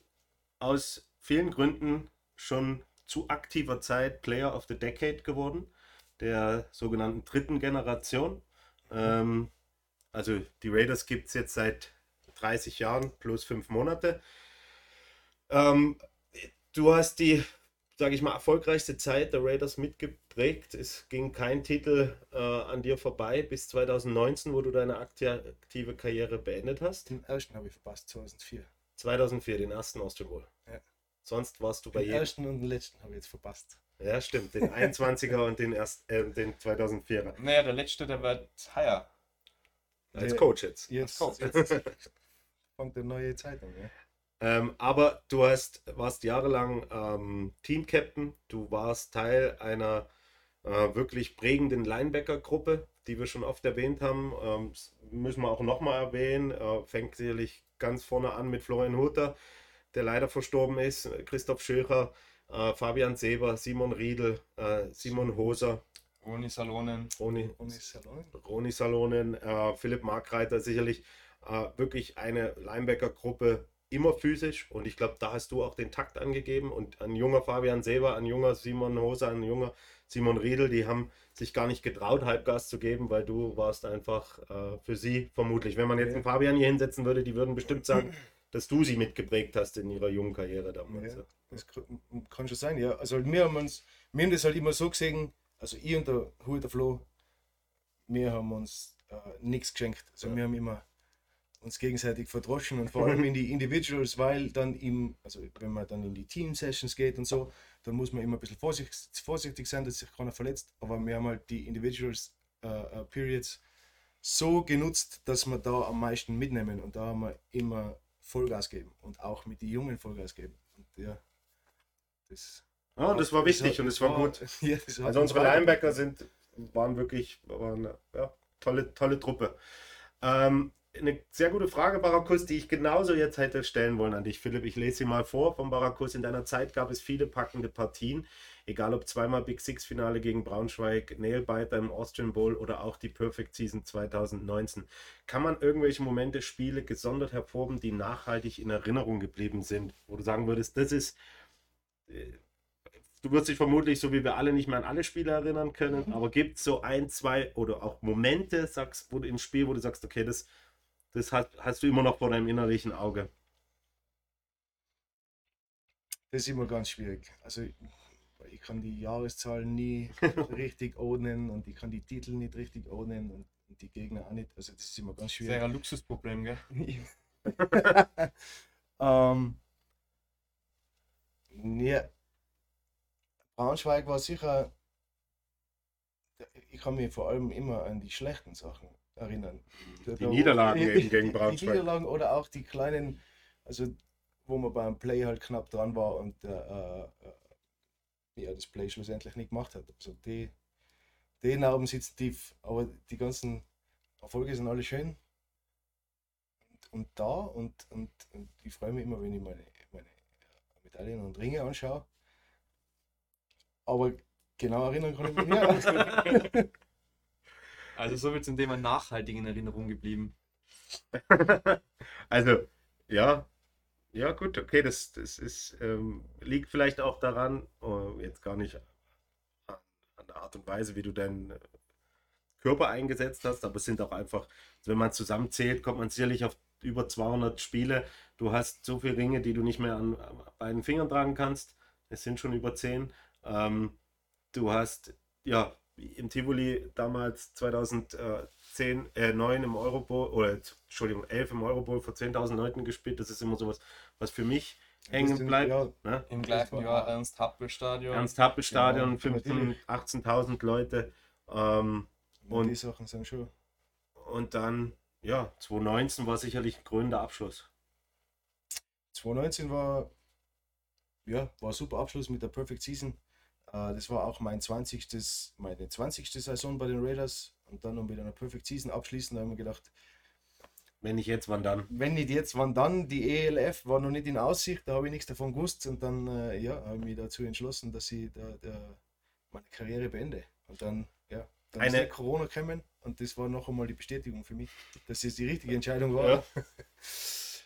aus vielen Gründen schon zu aktiver Zeit Player of the Decade geworden, der sogenannten dritten Generation. Ähm, also die Raiders gibt es jetzt seit 30 Jahren plus fünf Monate. Ähm, du hast die, sage ich mal, erfolgreichste Zeit der Raiders mitgeprägt. Es ging kein Titel äh, an dir vorbei bis 2019, wo du deine akti- aktive Karriere beendet hast. Den ersten habe ich verpasst, 2004. 2004, den ersten Austrian Bowl. Ja. Sonst warst du bei Den jedem. ersten und den letzten habe ich jetzt verpasst. Ja, stimmt. Den 21er und den, erst, äh, den 2004er. Naja, der letzte, der wird heuer. Als Coach jetzt. Jetzt, Als Coach. jetzt fängt eine neue Zeit an. Ja. Ähm, aber du hast, warst jahrelang ähm, Team-Captain. Du warst Teil einer äh, wirklich prägenden Linebacker-Gruppe, die wir schon oft erwähnt haben. Ähm, das müssen wir auch nochmal erwähnen. Äh, fängt sicherlich ganz vorne an mit Florian Hutter, der leider verstorben ist. Christoph Schöcher, äh, Fabian Seber, Simon Riedel, äh, Simon Hoser, Roni Salonen. Roni, Und ist Salon. Roni Salonen, äh, Philipp Markreiter, sicherlich äh, wirklich eine Linebacker-Gruppe, immer physisch. Und ich glaube, da hast du auch den Takt angegeben. Und ein junger Fabian Seber, ein junger Simon Hoser, ein junger Simon Riedel, die haben sich gar nicht getraut, Halbgas zu geben, weil du warst einfach äh, für sie vermutlich. Wenn man jetzt einen Fabian hier hinsetzen würde, die würden bestimmt sagen, dass du sie mitgeprägt hast in ihrer jungen Karriere damals. Ja, das kann, schon sein, ja. Also wir haben uns, wir haben das halt immer so gesehen, also ich und der Hu, der Flo, wir haben uns äh, nichts geschenkt. Also Ja. wir haben immer uns gegenseitig verdroschen und vor allem in die Individuals, weil dann im, also wenn man dann in die Team-Sessions geht und so, dann muss man immer ein bisschen vorsichtig, vorsichtig sein, dass sich keiner verletzt. Aber wir haben halt die Individuals äh, äh, Periods so genutzt, dass wir da am meisten mitnehmen und da haben wir immer Vollgas geben und auch mit den Jungen Vollgas geben. Und ja, das, Ja, und das war wichtig und es war gut. Ja, das Also uns unsere weiter- Linebacker sind, waren wirklich waren, ja, tolle, tolle Truppe. Ähm, eine sehr gute Frage, Barakus, die ich genauso jetzt hätte stellen wollen an dich, Philipp. Ich lese sie mal vor von Barakus. In deiner Zeit gab es viele packende Partien, egal ob zweimal Big Six Finale gegen Braunschweig, Nailbiter im Austrian Bowl oder auch die Perfect Season 2019. Kann man irgendwelche Momente, Spiele gesondert hervorheben, die nachhaltig in Erinnerung geblieben sind, wo du sagen würdest, das ist äh, du wirst dich vermutlich, so wie wir alle, nicht mehr an alle Spiele erinnern können, aber gibt es so ein, zwei oder auch Momente, sagst, wo du im Spiel, wo du sagst, okay, das, das hast, hast du immer noch vor deinem innerlichen Auge. Das ist immer ganz schwierig. Also ich, kann die Jahreszahlen nie richtig ordnen und ich kann die Titel nicht richtig ordnen. Und die Gegner auch nicht. Also das ist immer ganz Das schwierig. wäre ein Luxusproblem, gell? ähm, ja, Braunschweig war sicher, ich kann mich vor allem immer an die schlechten Sachen erinnern. Die Niederlagen die- eben gegen Die Braunschweig. Niederlagen oder auch die kleinen, also wo man beim Play halt knapp dran war und äh, äh, ja, das Play schlussendlich nicht gemacht hat. Also die, die Narben sitzen tief, aber die ganzen Erfolge sind alle schön und, und da und, und, und ich freue mich immer, wenn ich meine, meine Medaillen und Ringe anschaue. Aber genau erinnern kann ich mich nicht. Also so wird zum Thema nachhaltig in Erinnerung geblieben. also, ja, ja, gut, okay, das, das ist, ähm, liegt vielleicht auch daran, äh, jetzt gar nicht an, der Art und Weise, wie du deinen äh, Körper eingesetzt hast, aber es sind auch einfach, wenn man zusammenzählt, kommt man sicherlich auf über 200 Spiele. Du hast so viele Ringe, die du nicht mehr an, an beiden Fingern tragen kannst. Es sind schon über 10. Ähm, du hast, ja, im Tivoli damals 2010, äh, 9 im Eurobowl, oder Entschuldigung, 11 im Eurobowl vor 10.000 Leuten gespielt. Das ist immer sowas, was für mich hängen bleibt. ja, Ne? Im gleichen Jahr Ernst-Happel-Stadion. Ernst-Happel-Stadion, Genau, 15.000, natürlich. 18.000 Leute. Ähm, Und die Sachen sind schon. und dann, ja, 2019 war sicherlich ein krönender Abschluss. 2019 war, ja, war ein super Abschluss mit der Perfect Season. Äh, das war auch mein 20. meine 20. Saison bei den Raiders und dann noch mit einer Perfect Season abschließen. Da haben wir gedacht, Wenn nicht jetzt, wann dann? wenn nicht jetzt, wann dann? Die ELF war noch nicht in Aussicht, da habe ich nichts davon gewusst und dann äh, ja, habe ich mich dazu entschlossen, dass ich da, da meine Karriere beende. Und dann, ja, dann Eine- Corona gekommen und das war noch einmal die Bestätigung für mich, dass es die richtige Entscheidung war. Ja.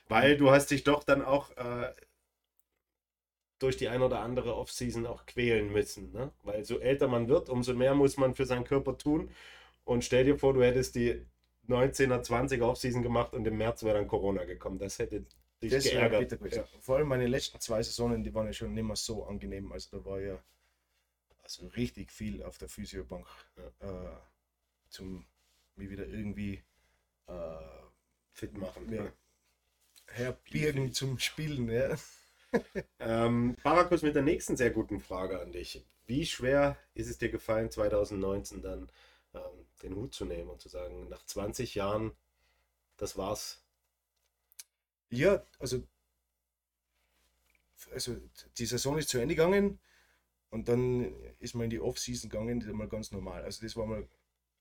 Weil du hast dich doch dann auch äh, durch die ein oder andere Offseason auch quälen müssen. Ne? Weil so älter man wird, umso mehr muss man für seinen Körper tun. Und stell dir vor, du hättest die 19er, 20er Offseason gemacht und im März wäre dann Corona gekommen. Das hätte dich Das geärgert. Ja. Vor allem meine letzten zwei Saisonen, die waren ja schon nicht mehr so angenehm. Also da war ja also richtig viel auf der Physiobank äh, zum mich wieder irgendwie äh, Fit machen. Ja. herbirgen zum Spielen. Ja. Ähm, Parakus mit der nächsten sehr guten Frage an dich. Wie schwer ist es dir gefallen, 2019 dann ähm, den Hut zu nehmen und zu sagen, nach 20 Jahren, das war's? ja, also, also die Saison ist zu Ende gegangen und dann ist man in die Off-Season gegangen, das ist mal ganz normal. Also das war mal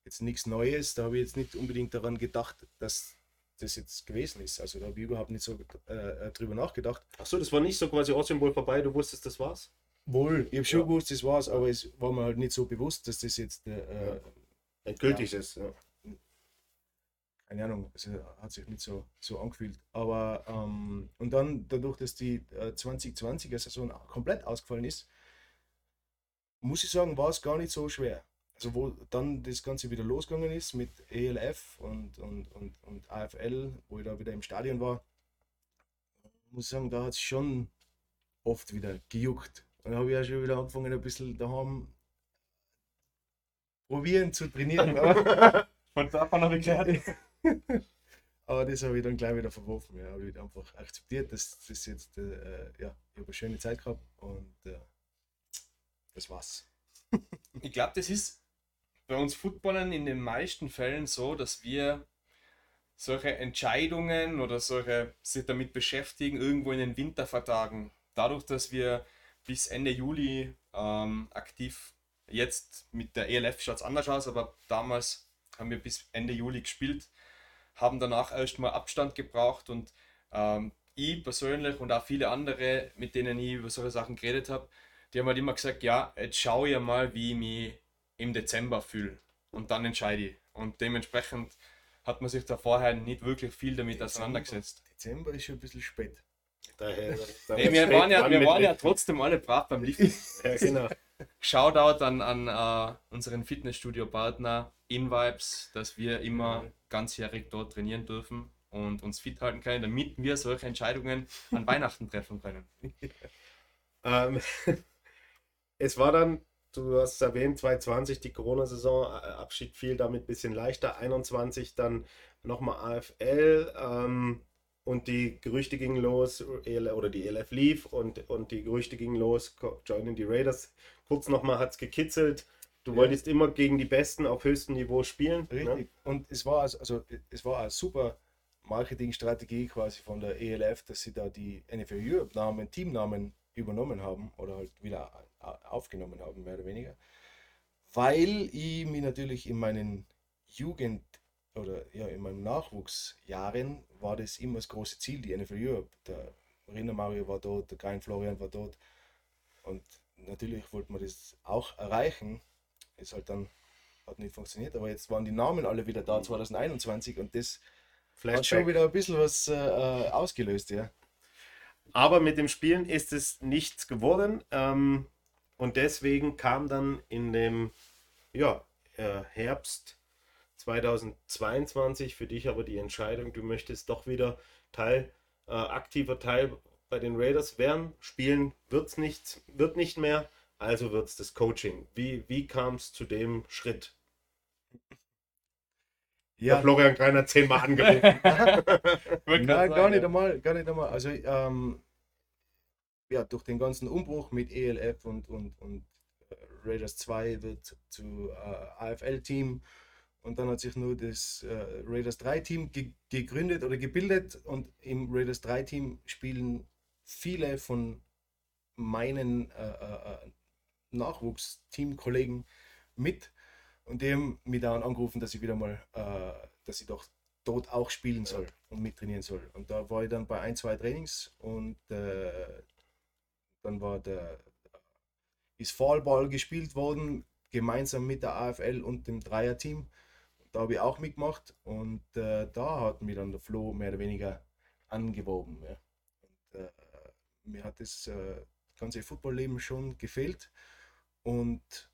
jetzt nichts Neues, da habe ich jetzt nicht unbedingt daran gedacht, dass das jetzt gewesen ist. Also da habe ich überhaupt nicht so äh, drüber nachgedacht. Achso, das war nicht so quasi Austrian vorbei, du wusstest, das war's? Wohl, ich habe schon Ja. gewusst, das war's, aber es war mir halt nicht so bewusst, dass das jetzt, äh, Endgültig ist. Ja. keine Ahnung, es hat sich nicht so, so angefühlt. Aber, ähm, und dann, dadurch, dass die äh, 2020er Saison komplett ausgefallen ist, muss ich sagen, war es gar nicht so schwer. Also, wo dann das Ganze wieder losgegangen ist mit ELF und, und, und, und AFL, wo ich da wieder im Stadion war, muss ich sagen, da hat es schon oft wieder gejuckt. Und da habe ich ja schon wieder angefangen, ein bisschen daheim probieren zu trainieren. aber- Von davon habe ich gehört. aber das habe ich dann gleich wieder verworfen. Ja, habe ich einfach akzeptiert, dass das jetzt, äh, ja, ich habe eine schöne Zeit gehabt und äh, das war's. Ich glaube, das ist bei uns Footballern in den meisten Fällen so, dass wir solche Entscheidungen oder solche sich damit beschäftigen, irgendwo in den Winter vertagen. Dadurch, dass wir bis Ende Juli ähm, aktiv, jetzt mit der ELF schaut es anders aus, aber damals haben wir bis Ende Juli gespielt, haben danach erstmal Abstand gebraucht und ähm, ich persönlich und auch viele andere, mit denen ich über solche Sachen geredet habe, die haben halt immer gesagt, ja, jetzt schaue ich mal, wie ich mich im Dezember fühle und dann entscheide ich. Und dementsprechend hat man sich da vorher nicht wirklich viel damit auseinandergesetzt. Dezember ist schon ein bisschen spät. Daher, Nee, wir waren ja, wir waren ja trotzdem alle brav beim Liften. Ja, genau. Shoutout an, an äh, unseren Fitnessstudio-Partner InVibes, dass wir immer ganzjährig dort trainieren dürfen und uns fit halten können, damit wir solche Entscheidungen an Weihnachten treffen können. Ähm, es war dann du hast es erwähnt, 2020 die Corona-Saison, äh, Abschied fiel damit ein bisschen leichter, 21 dann nochmal AFL ähm, und die Gerüchte gingen los, EL oder die ELF lief und, und die Gerüchte gingen los, joinen die Raiders. Kurz nochmal hat es gekitzelt. Du Ja. wolltest immer gegen die Besten auf höchstem Niveau spielen. Richtig. Ne? Und es war also, also es war eine super Marketingstrategie quasi von der ELF, dass sie da die NFL Europe Namen, Teamnamen übernommen haben oder halt wieder aufgenommen haben, mehr oder weniger. Weil ich mich natürlich in meinen Jugend oder ja, in meinen Nachwuchsjahren war das immer das große Ziel, die NFL Europe. Der Rinner Mario war dort, der Klein Florian war dort. Und natürlich wollte man das auch erreichen. Ist halt dann hat nicht funktioniert, aber jetzt waren die Namen alle wieder da 2021 und das hat schon Flashback. wieder ein bisschen was äh, äh, ausgelöst, ja. Aber mit dem Spielen ist es nichts geworden. Ähm, und deswegen kam dann in dem ja, äh, Herbst 2022 für dich aber die Entscheidung, du möchtest doch wieder Teil, äh, aktiver Teil bei den Raiders werden. Spielen wird's nicht, wird nicht mehr, also wird es das Coaching. Wie, wie kam es zu dem Schritt? Der Ja, Florian Greiner zehnmal angerufen. Nein, gar nicht ja. einmal, gar nicht einmal. Also ähm, ja, durch den ganzen Umbruch mit ELF und, und, und äh, Raiders 2 wird zu äh, AFL-Team und dann hat sich nur das äh, Raiders 3-Team ge gegründet oder gebildet und im Raiders 3-Team spielen viele von meinen äh, äh, äh, Nachwuchsteamkollegen mit und die haben mich dann angerufen, dass ich wieder mal, äh, dass ich doch dort auch spielen soll und mittrainieren soll. Und da war ich dann bei ein, zwei Trainings und äh, dann war der ist Fallball gespielt worden, gemeinsam mit der AFL und dem Dreierteam. Da habe ich auch mitgemacht und äh, da hat mir dann der Flo mehr oder weniger angeworben. Ja. Und, äh, mir hat das äh, ganze Footballleben schon gefehlt und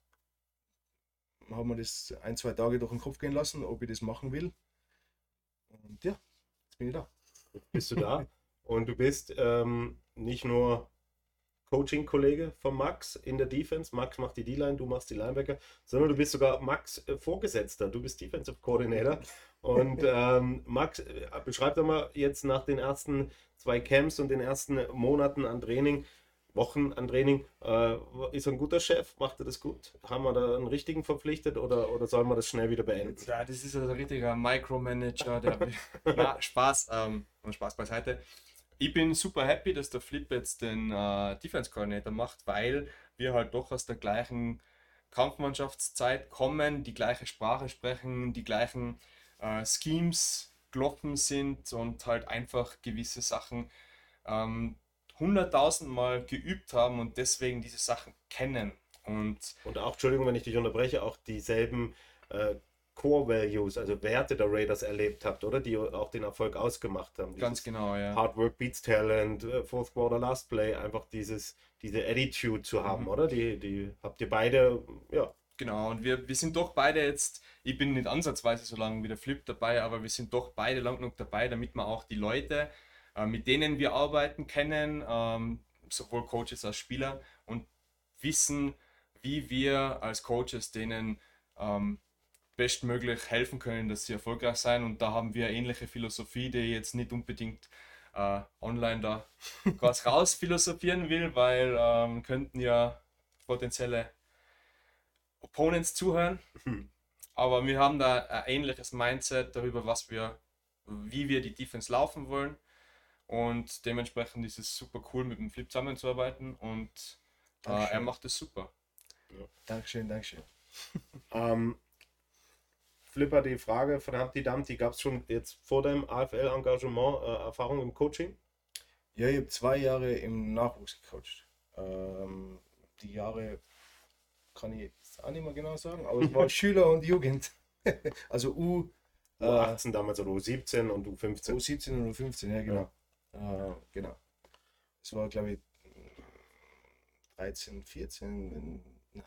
haben mir das ein, zwei Tage durch den Kopf gehen lassen, ob ich das machen will. Und ja, jetzt bin ich da. bist du da. Und du bist ähm, nicht nur Coaching-Kollege von Max in der Defense. Max macht die D-Line, du machst die Linebacker, sondern du bist sogar Max äh, Vorgesetzter. Du bist Defensive Coordinator. Und ähm, Max, äh, beschreib doch mal jetzt nach den ersten zwei Camps und den ersten Monaten an Training, Wochen an Training, äh, ist er ein guter Chef? Macht er das gut? Haben wir da einen richtigen verpflichtet oder, oder sollen wir das schnell wieder beenden? Ja, das ist ja der richtige Micromanager, der Na, Spaß, ähm, Spaß beiseite. Ich bin super happy, dass der Flip jetzt den äh, Defense Coordinator macht, weil wir halt doch aus der gleichen Kampfmannschaftszeit kommen, die gleiche Sprache sprechen, die gleichen äh, Schemes gelaufen sind und halt einfach gewisse Sachen ähm, hunderttausendmal geübt haben und deswegen diese Sachen kennen. Und Und auch, Entschuldigung, wenn ich dich unterbreche, auch dieselben äh, Core Values, also Werte der Raiders erlebt habt, oder? Die auch den Erfolg ausgemacht haben. ganz Dieses genau, ja. Hard Work beats Talent, äh, Fourth Quarter Last Play, einfach dieses, diese Attitude zu haben, Mhm. oder? Die, die habt ihr beide, ja, Genau, und wir, wir sind doch beide jetzt, ich bin nicht ansatzweise so lange wie der Flip dabei, aber wir sind doch beide lang genug dabei, damit wir auch die Leute, äh, mit denen wir arbeiten, kennen, ähm, sowohl Coaches als Spieler und wissen, wie wir als Coaches denen ähm, bestmöglich helfen können, dass sie erfolgreich sein. Und da haben wir eine ähnliche Philosophie, die jetzt nicht unbedingt äh, online da ganz raus philosophieren will, weil ähm, könnten ja potenzielle Opponents zuhören. Hm. Aber wir haben da ein ähnliches Mindset darüber, was wir, wie wir die Defense laufen wollen. Und dementsprechend ist es super cool, mit dem Flip zusammenzuarbeiten und äh, er macht es super. Dankeschön, Dankeschön. Ähm, Flipper, die Frage von Humpty Dumpty, gab es schon jetzt vor deinem AFL-Engagement äh, Erfahrung im Coaching? Ja, ich habe zwei Jahre im Nachwuchs gecoacht. Ähm, die Jahre kann ich jetzt auch nicht mehr genau sagen, aber es war Schüler und Jugend. also U, äh, U18 damals oder U17 und U15. U17 und U15, ja genau. Äh, genau. Es war glaube ich 13, 14, na,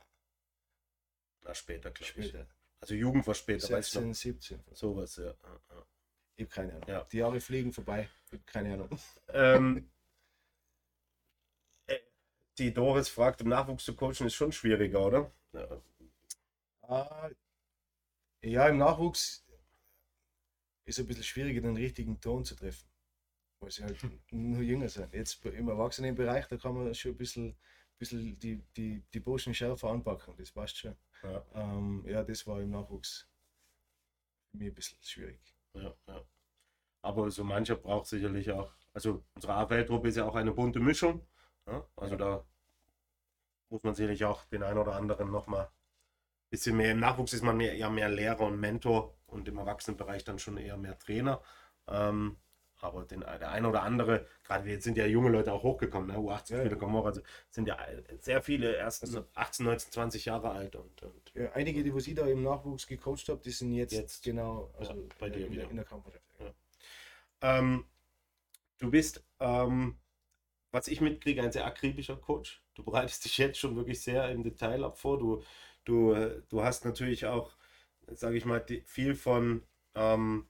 Na, später, glaube ich. später. Also Jugend war später, weißt du 16, noch? 17. Sowas, ja. Ich habe keine Ahnung. Ja. Die Jahre fliegen vorbei. Ich habe keine Ahnung. Ähm, äh, die Doris fragt, im Nachwuchs zu coachen, ist schon schwieriger, oder? Ja. Ah, ja, im Nachwuchs ist es ein bisschen schwieriger, den richtigen Ton zu treffen. Weil sie halt nur jünger sind. Jetzt im Erwachsenenbereich, da kann man schon ein bisschen, bisschen die, die, die Burschen schärfer anpacken. Das passt schon. Ja. Ähm, ja, das war im Nachwuchs für mich ein bisschen schwierig. Ja, ja. Aber so mancher braucht sicherlich auch, also unsere A-Feldtruppe ist ja auch eine bunte Mischung. Ja? Also da muss man sicherlich auch den einen oder anderen nochmal ein bisschen mehr, im Nachwuchs ist man mehr, eher mehr Lehrer und Mentor und im Erwachsenenbereich dann schon eher mehr Trainer. Ähm, aber den, der eine oder andere, gerade jetzt sind ja junge Leute auch hochgekommen, ne? U18 Ja, viele kommen hoch, also sind ja sehr viele erst 18, 19, 20 Jahre alt und, und Ja, einige, die was ich da im Nachwuchs gecoacht habe, die sind jetzt, Jetzt. genau also Ja, bei dir in, wieder. der- in der Kampfmannschaft. Ähm, du bist, ähm, was ich mitkriege, ein sehr akribischer Coach. Du bereitest dich jetzt schon wirklich sehr im Detail ab vor. Du, du, äh, du hast natürlich auch, sage ich mal, viel von, ähm,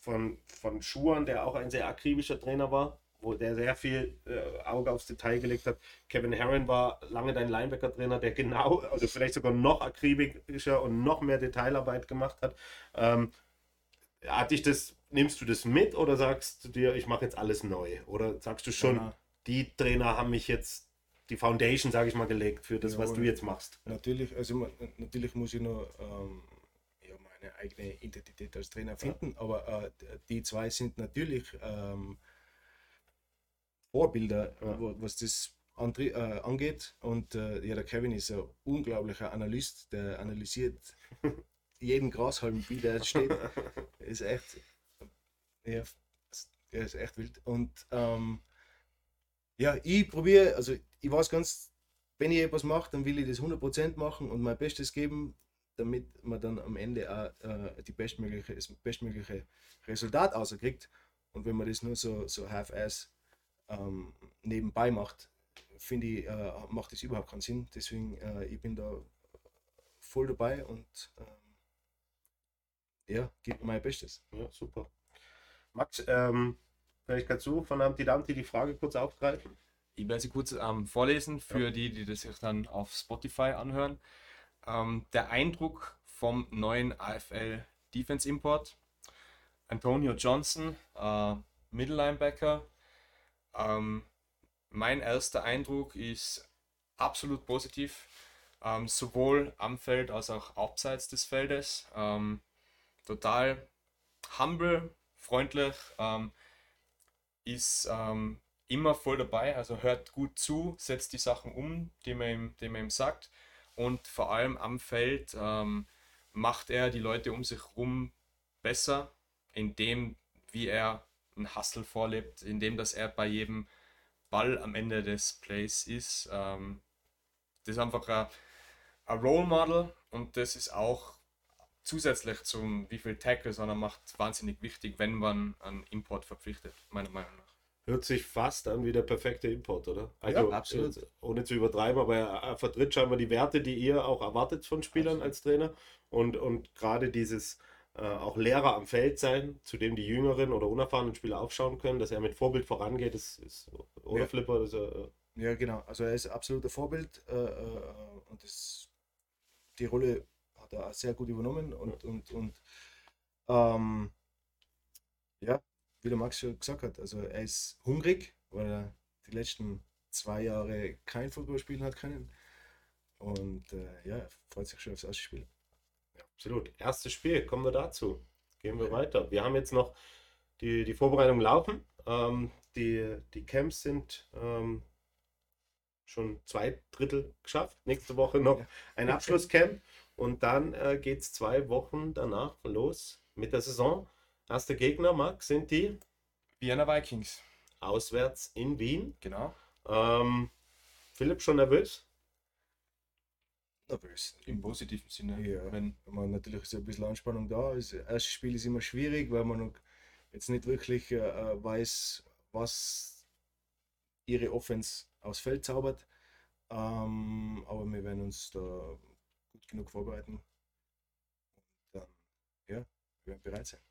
von, von Schuhan, der auch ein sehr akribischer Trainer war, wo der sehr viel äh, Auge aufs Detail gelegt hat. Kevin Herron war lange dein Linebacker-Trainer, der genau, also vielleicht sogar noch akribischer und noch mehr Detailarbeit gemacht hat. Ähm, hat dich das, nimmst du das mit oder sagst du dir, ich mache jetzt alles neu? Oder sagst du schon, Ja. die Trainer haben mich jetzt die Foundation, sage ich mal, gelegt für das, was Jawohl. du jetzt machst? Natürlich, also natürlich muss ich noch ähm, ja, meine eigene Identität als Trainer finden, aber äh, die zwei sind natürlich ähm, Vorbilder, Ja. wo, was das äh, angeht. Und äh, ja, der Kevin ist ein unglaublicher Analyst, der analysiert jeden Grashalm, wie der steht. ist echt, ja, er ist echt wild. Und ähm, ja, ich probiere, also ich weiß ganz, wenn ich etwas mache, dann will ich das 100% machen und mein Bestes geben, damit man dann am Ende auch äh, die bestmögliche, das bestmögliche Resultat auskriegt. Und wenn man das nur so, so half-ass ähm, nebenbei macht, finde ich, äh, macht das überhaupt keinen Sinn. Deswegen, äh, ich bin da voll dabei und ähm, ja, gebe mein Bestes. Ja, super. Max, ähm, vielleicht kannst du von Amti Damti die Frage kurz aufgreifen? Ich werde sie kurz ähm, vorlesen für die, die das sich dann auf Spotify anhören. Ähm, der Eindruck vom neuen AFL Defense Import. Antonio Johnson, äh, Middle Linebacker. Ähm, mein erster Eindruck ist absolut positiv, ähm, sowohl am Feld als auch abseits des Feldes. Ähm, total humble, freundlich, ähm, ist ähm, immer voll dabei, also hört gut zu, setzt die Sachen um, die man ihm, die man ihm sagt. Und vor allem am Feld ähm, macht er die Leute um sich herum besser, indem, wie er einen Hustle vorlebt, indem dass er bei jedem Ball am Ende des Plays ist. Ähm, das ist einfach ein, Role Model und das ist auch zusätzlich zum wie viel Tackles er macht wahnsinnig wichtig, wenn man einen Import verpflichtet, meiner Meinung nach. Hört sich fast an wie der perfekte Import, oder? Also, Ja, absolut. äh, Ohne zu übertreiben, aber er, er vertritt scheinbar die Werte, die ihr auch erwartet von Spielern als Trainer. Und, und gerade dieses äh, auch Lehrer am Feld sein, zu dem die jüngeren oder unerfahrenen Spieler aufschauen können, dass er mit Vorbild vorangeht, das ist, oder Ja. Flipper, das, äh, Ja, genau. Also er ist absoluter Vorbild äh, äh, und das, die Rolle hat er sehr gut übernommen und, und, und ähm, ja, wie der Max schon gesagt hat, also er ist hungrig, weil er die letzten zwei Jahre kein Football spielen hat können. Und äh, ja, er freut sich schon aufs erste Spiel. Absolut. Erstes Spiel, kommen wir dazu. Gehen wir weiter. Wir haben jetzt noch die, die Vorbereitung laufen. Ähm, die, die Camps sind ähm, schon zwei Drittel geschafft. Nächste Woche noch Ja. ein Abschlusscamp. Und dann äh, geht es zwei Wochen danach los mit der Saison. Erste Gegner, Max, sind die Vienna Vikings, auswärts in Wien. genau. Ähm, Philipp schon nervös? Nervös. Im positiven Sinne. Ja. Wenn, man natürlich ist ein bisschen Anspannung da. Das erste Spiel ist immer schwierig, weil man noch jetzt nicht wirklich äh, weiß, was ihre Offense aufs Feld zaubert. Ähm, aber wir werden uns da gut genug vorbereiten. Und dann, ja, wir werden bereit sein.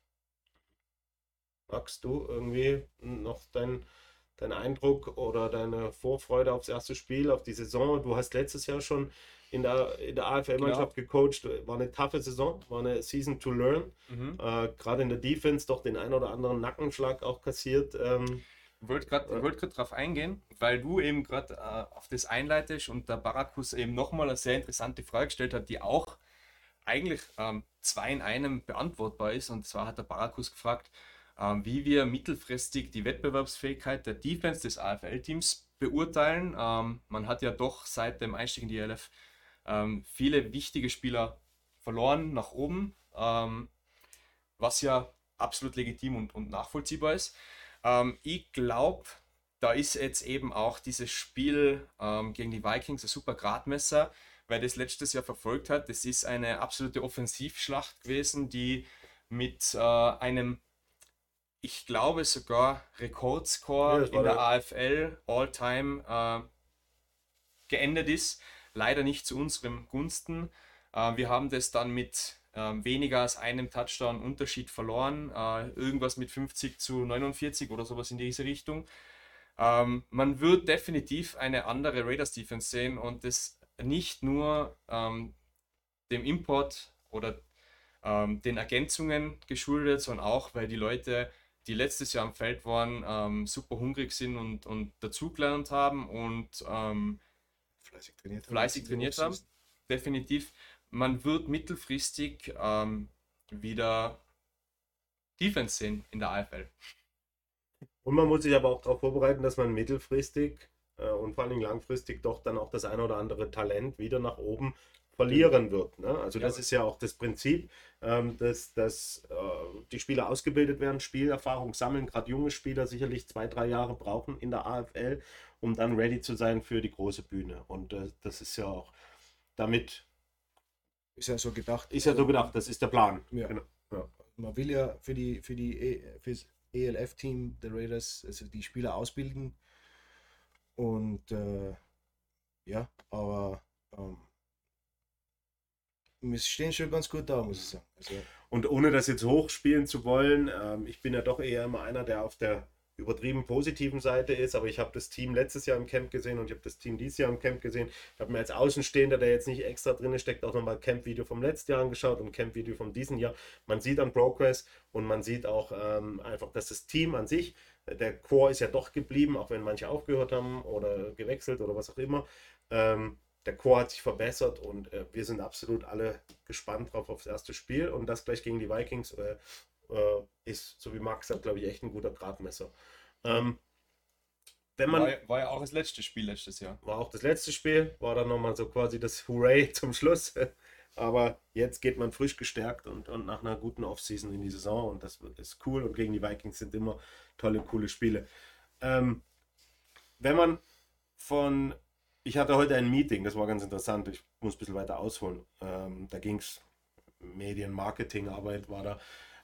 Magst du irgendwie noch dein, dein Eindruck oder deine Vorfreude aufs erste Spiel, auf die Saison? Du hast letztes Jahr schon in der, in der AFL-Mannschaft genau. gecoacht. War eine taffe Saison, war eine Season to learn. Mhm. Äh, gerade in der Defense doch den ein oder anderen Nackenschlag auch kassiert. Ähm, ich wollte gerade wollt darauf eingehen, weil du eben gerade äh, auf das einleitest und der Barakus eben nochmal eine sehr interessante Frage gestellt hat, die auch eigentlich ähm, zwei in einem beantwortbar ist. Und zwar hat der Barakus gefragt, wie wir mittelfristig die Wettbewerbsfähigkeit der Defense des AFL-Teams beurteilen. Ähm, man hat ja doch seit dem Einstieg in die ELF ähm, viele wichtige Spieler verloren nach oben, ähm, was ja absolut legitim und, und nachvollziehbar ist. Ähm, ich glaube, da ist jetzt eben auch dieses Spiel ähm, gegen die Vikings ein super Gradmesser, weil das letztes Jahr verfolgt hat. Das ist eine absolute Offensivschlacht gewesen, die mit äh, einem, ich glaube sogar Rekordscore ja, in der AFL All-Time äh, geendet ist leider nicht zu unserem Gunsten. Äh, wir haben das dann mit äh, weniger als einem Touchdown Unterschied verloren, äh, irgendwas mit 50 zu 49 oder sowas in diese Richtung. Ähm, man wird definitiv eine andere Raiders Defense sehen und das nicht nur ähm, dem Import oder ähm, den Ergänzungen geschuldet, sondern auch, weil die Leute, die letztes Jahr am Feld waren, ähm, super hungrig sind und, und dazugelernt haben und ähm, fleißig trainiert haben. Fleißig trainiert haben. Definitiv. Man wird mittelfristig ähm, wieder Defense sehen in der AFL. Und man muss sich aber auch darauf vorbereiten, dass man mittelfristig äh, und vor allem langfristig doch dann auch das ein oder andere Talent wieder nach oben verlieren wird. Ne? Also ja. das ist ja auch das Prinzip, ähm, dass, dass äh, die Spieler ausgebildet werden, Spielerfahrung sammeln, gerade junge Spieler sicherlich zwei, drei Jahre brauchen in der AFL um dann ready zu sein für die große Bühne. Und äh, das ist ja auch damit. Ist ja so gedacht. Ist ja so gedacht, das ist der Plan. Ja. Genau. ja. Man will ja für die für die e, fürs ELF-Team der Raiders also die Spieler ausbilden. Und äh, ja, aber ähm, wir stehen schon ganz gut da, muss ich sagen. Also, und ohne das jetzt hochspielen zu wollen, ähm, ich bin ja doch eher immer einer, der auf der übertrieben positiven Seite ist, aber ich habe das Team letztes Jahr im Camp gesehen und ich habe das Team dieses Jahr im Camp gesehen. Ich habe mir als Außenstehender, der jetzt nicht extra drin steckt, auch nochmal Camp-Video vom letzten Jahr angeschaut und Camp-Video vom diesen Jahr. Man sieht an Progress und man sieht auch ähm, einfach, dass das Team an sich, der Core ist ja doch geblieben, auch wenn manche aufgehört haben oder gewechselt oder was auch immer. Ähm, der Core hat sich verbessert und äh, wir sind absolut alle gespannt drauf aufs erste Spiel und das gleich gegen die Vikings äh, äh, ist, so wie Max sagt, glaube ich, echt ein guter Gradmesser. Ähm, wenn man, war, war, ja auch das letzte Spiel letztes Jahr. War auch das letzte Spiel, war dann nochmal so quasi das Hooray zum Schluss. Aber jetzt geht man frisch gestärkt und, und nach einer guten Offseason in die Saison und das ist cool und gegen die Vikings sind immer tolle, coole Spiele. Ähm, wenn man von, ich hatte heute ein Meeting, das war ganz interessant, ich muss ein bisschen weiter ausholen. Ähm, da ging es, Medien, Marketing, Arbeit war da.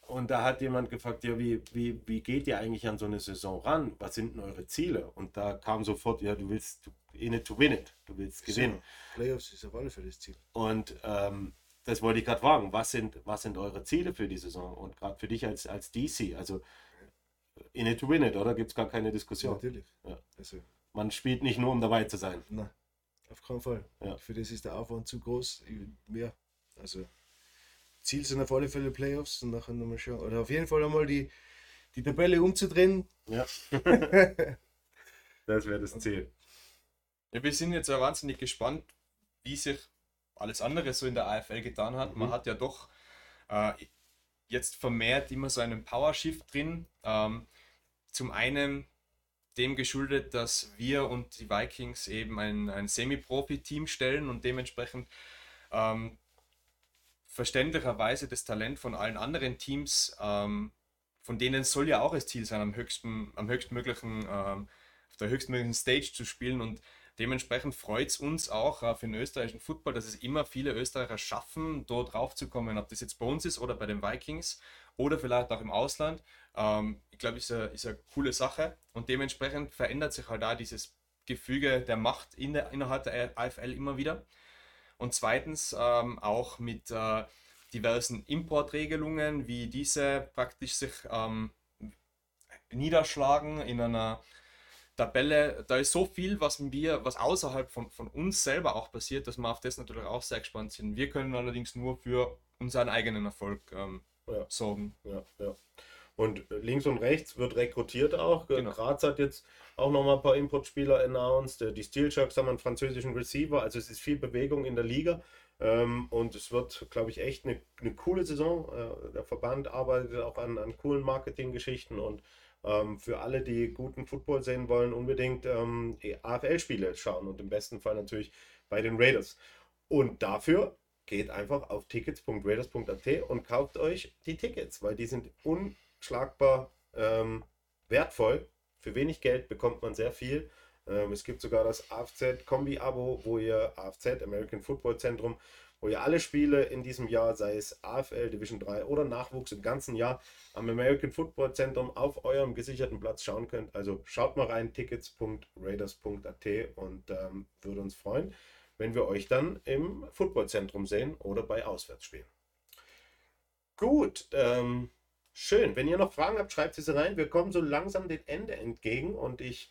Und da hat jemand gefragt, ja, wie, wie, wie geht ihr eigentlich an so eine Saison ran? Was sind denn eure Ziele? Und da kam sofort, ja, du willst in it to win it, du willst gewinnen. So, Playoffs ist auf alle Fälle das Ziel. Und ähm, das wollte ich gerade fragen, was sind, was sind eure Ziele für die Saison? Und gerade für dich als, als DC, also in it to win it, oder? Gibt es gar keine Diskussion? Ja, natürlich. Ja. Also, Man spielt nicht nur, um dabei zu sein. Nein, auf keinen Fall. Ja. Für das ist der Aufwand zu groß. Mehr. Also Ziel sind auf alle Fälle Playoffs und nachher nochmal schauen. Oder auf jeden Fall einmal die, die Tabelle umzudrehen. Ja. das wäre das Ziel. Ja, wir sind jetzt ja wahnsinnig gespannt, wie sich alles andere so in der AFL getan hat. Mhm. Man hat ja doch äh, jetzt vermehrt immer so einen Power-Shift drin. Ähm, zum einen dem geschuldet, dass wir und die Vikings eben ein, ein Semi-Profi-Team stellen und dementsprechend ähm, verständlicherweise das Talent von allen anderen Teams, ähm, von denen soll ja auch das Ziel sein, am höchsten, am höchstmöglichen, ähm, auf der höchstmöglichen Stage zu spielen und dementsprechend freut es uns auch äh, für den österreichischen Football, dass es immer viele Österreicher schaffen, dort raufzukommen, ob das jetzt bei uns ist oder bei den Vikings oder vielleicht auch im Ausland. Ähm, ich glaube, ist eine, ist eine coole Sache und dementsprechend verändert sich halt da dieses Gefüge der Macht in der, innerhalb der AFL immer wieder. Und zweitens ähm, auch mit äh, diversen Importregelungen, wie diese praktisch sich ähm, niederschlagen in einer Tabelle, da ist so viel, was wir, was außerhalb von, von uns selber auch passiert, dass wir auf das natürlich auch sehr gespannt sind. Wir können allerdings nur für unseren eigenen Erfolg ähm, Ja. sorgen. Ja, ja. Und links und rechts wird rekrutiert auch. Genau. Graz hat jetzt auch nochmal ein paar Importspieler announced. Die Steel Sharks haben einen französischen Receiver. Also es ist viel Bewegung in der Liga. Ähm, und es wird, glaube ich, echt eine, eine coole Saison. Äh, der Verband arbeitet auch an, an coolen Marketinggeschichten und ähm, für alle, die guten Football sehen wollen, unbedingt ähm, AFL-Spiele schauen und im besten Fall natürlich bei den Raiders. Und dafür geht einfach auf tickets.raiders.at und kauft euch die Tickets, weil die sind unschlagbar ähm, wertvoll. Für wenig Geld bekommt man sehr viel. Ähm, es gibt sogar das AFZ-Kombi-Abo, wo ihr AFZ, American Football Zentrum, wo ihr alle Spiele in diesem Jahr, sei es AFL, Division 3 oder Nachwuchs im ganzen Jahr, am American Football Zentrum auf eurem gesicherten Platz schauen könnt. Also schaut mal rein, tickets.raiders.at und ähm, würde uns freuen, wenn wir euch dann im Footballzentrum sehen oder bei Auswärtsspielen. Gut, ähm, schön. Wenn ihr noch Fragen habt, schreibt sie rein. Wir kommen so langsam dem Ende entgegen und ich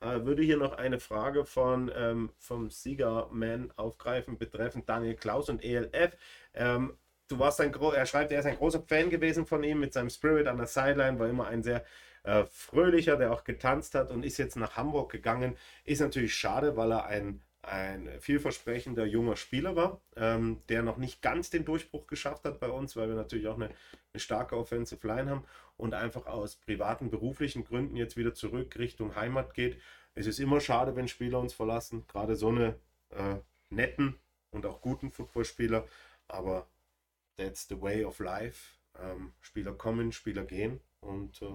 äh, würde hier noch eine Frage von ähm, vom Siegerman aufgreifen betreffend Daniel Klaus und ELF. Ähm, du warst ein er schreibt, er ist ein großer Fan gewesen von ihm mit seinem Spirit an der Sideline, war immer ein sehr äh, fröhlicher, der auch getanzt hat und ist jetzt nach Hamburg gegangen. Ist natürlich schade, weil er ein ein vielversprechender junger Spieler war, ähm, der noch nicht ganz den Durchbruch geschafft hat bei uns, weil wir natürlich auch eine, eine starke Offensive Line haben und einfach aus privaten, beruflichen Gründen jetzt wieder zurück Richtung Heimat geht. Es ist immer schade, wenn Spieler uns verlassen, gerade so eine äh, netten und auch guten Footballspieler, aber that's the way of life. Ähm, Spieler kommen, Spieler gehen und äh,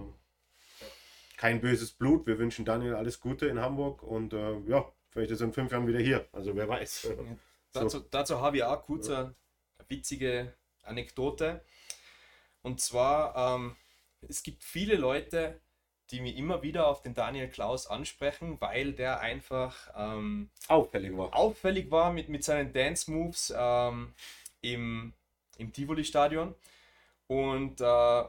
kein böses Blut. Wir wünschen Daniel alles Gute in Hamburg und äh, ja, vielleicht ist er in fünf Jahren wieder hier. Also wer weiß. Dazu, dazu habe ich auch kurz eine witzige Anekdote. Und zwar, ähm, es gibt viele Leute, die mich immer wieder auf den Daniel Klaus ansprechen, weil der einfach ähm, Auffällig war. auffällig war mit, mit seinen Dance-Moves ähm, im, im Tivoli-Stadion. Und äh,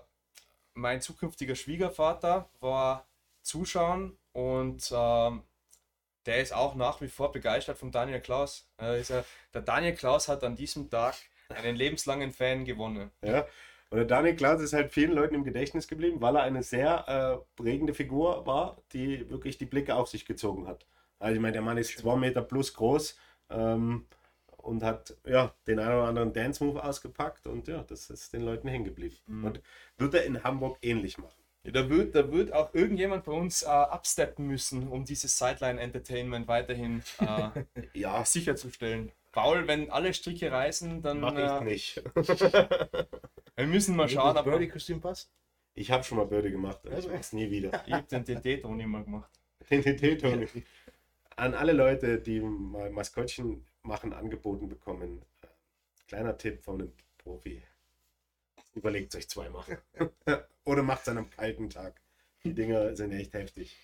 mein zukünftiger Schwiegervater war zuschauen und ähm, der ist auch nach wie vor begeistert von Daniel Klaus. Er, der Daniel Klaus hat an diesem Tag einen lebenslangen Fan gewonnen. Ja. Und der Daniel Klaus ist halt vielen Leuten im Gedächtnis geblieben, weil er eine sehr äh, prägende Figur war, die wirklich die Blicke auf sich gezogen hat. Also ich meine, der Mann ist zwei Meter plus groß ähm, und hat ja den einen oder anderen Dance-Move ausgepackt und ja, das ist den Leuten hängen geblieben. Mhm. Und wird er in Hamburg ähnlich machen. Da, wird, da wird auch irgendjemand bei uns äh, absteppen müssen, um dieses Sideline-Entertainment weiterhin äh, Ja, sicherzustellen. Paul, wenn alle Stricke reißen, dann mache ich äh, nicht. wir müssen mal schauen, aber ich Birdie-Kostüm passt. Ich habe schon mal Bürde gemacht, aber ich Also- mache es nie wieder. habe den TT-Ton immer gemacht. Den TT-Tony. An alle Leute, die mal Maskottchen machen, angeboten bekommen. äh, Kleiner Tipp von einem Profi. Überlegt euch zweimal. Oder macht es an einem kalten Tag. Die Dinger sind echt heftig.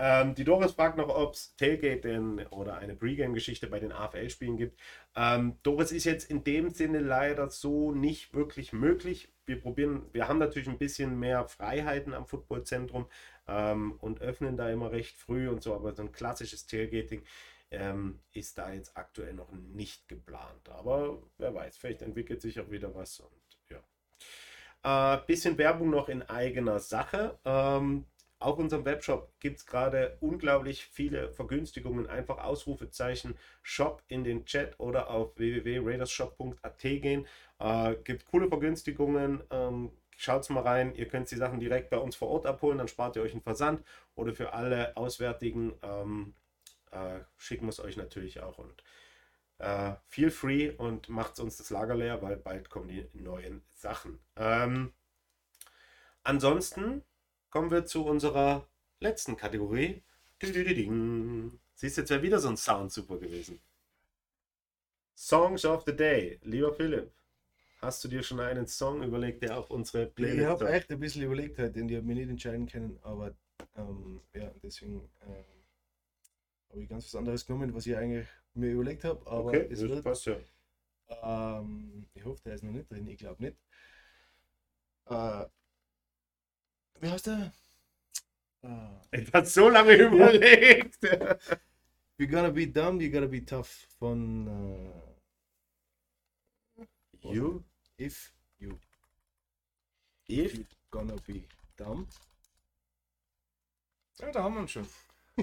Ähm, die Doris fragt noch, ob es Tailgate denn oder eine Pre-Game-Geschichte bei den AFL-Spielen gibt. Ähm, Doris ist jetzt in dem Sinne leider so nicht wirklich möglich. Wir probieren, wir haben natürlich ein bisschen mehr Freiheiten am Footballzentrum ähm, und öffnen da immer recht früh und so, aber so ein klassisches Tailgating ähm, ist da jetzt aktuell noch nicht geplant. Aber wer weiß, vielleicht entwickelt sich auch wieder was und. Äh, bisschen Werbung noch in eigener Sache. Ähm, auf unserem Webshop gibt es gerade unglaublich viele Vergünstigungen. Einfach Ausrufezeichen Shop in den Chat oder auf www.raidershop.at gehen. Äh, gibt coole Vergünstigungen. Ähm, Schaut's mal rein. Ihr könnt die Sachen direkt bei uns vor Ort abholen, dann spart ihr euch einen Versand. Oder für alle Auswärtigen ähm, äh, schicken wir es euch natürlich auch. Und äh, feel free und macht uns das Lager leer, weil bald kommen die neuen Sachen. Ähm, ansonsten kommen wir zu unserer letzten Kategorie. Siehst du, jetzt wäre wieder so ein Sound super gewesen. Songs of the Day. Lieber Philipp, hast du dir schon einen Song überlegt, der auf unsere Ich Playlist habe kommt? echt ein bisschen überlegt heute, den ich mich nicht entscheiden können, aber ähm, ja, deswegen ähm, habe ich ganz was anderes genommen, was ich eigentlich mir überlegt habe, aber Okay, es das wird, passt ja. ähm, ich hoffe, der ist noch nicht drin, ich glaube nicht. Äh, wie heißt der? Ah. Er hat so lange überlegt. You're gonna be dumb, you're gonna be tough von äh, you, If You if, Gonna Be Dumb. Ja, da haben wir ihn schon.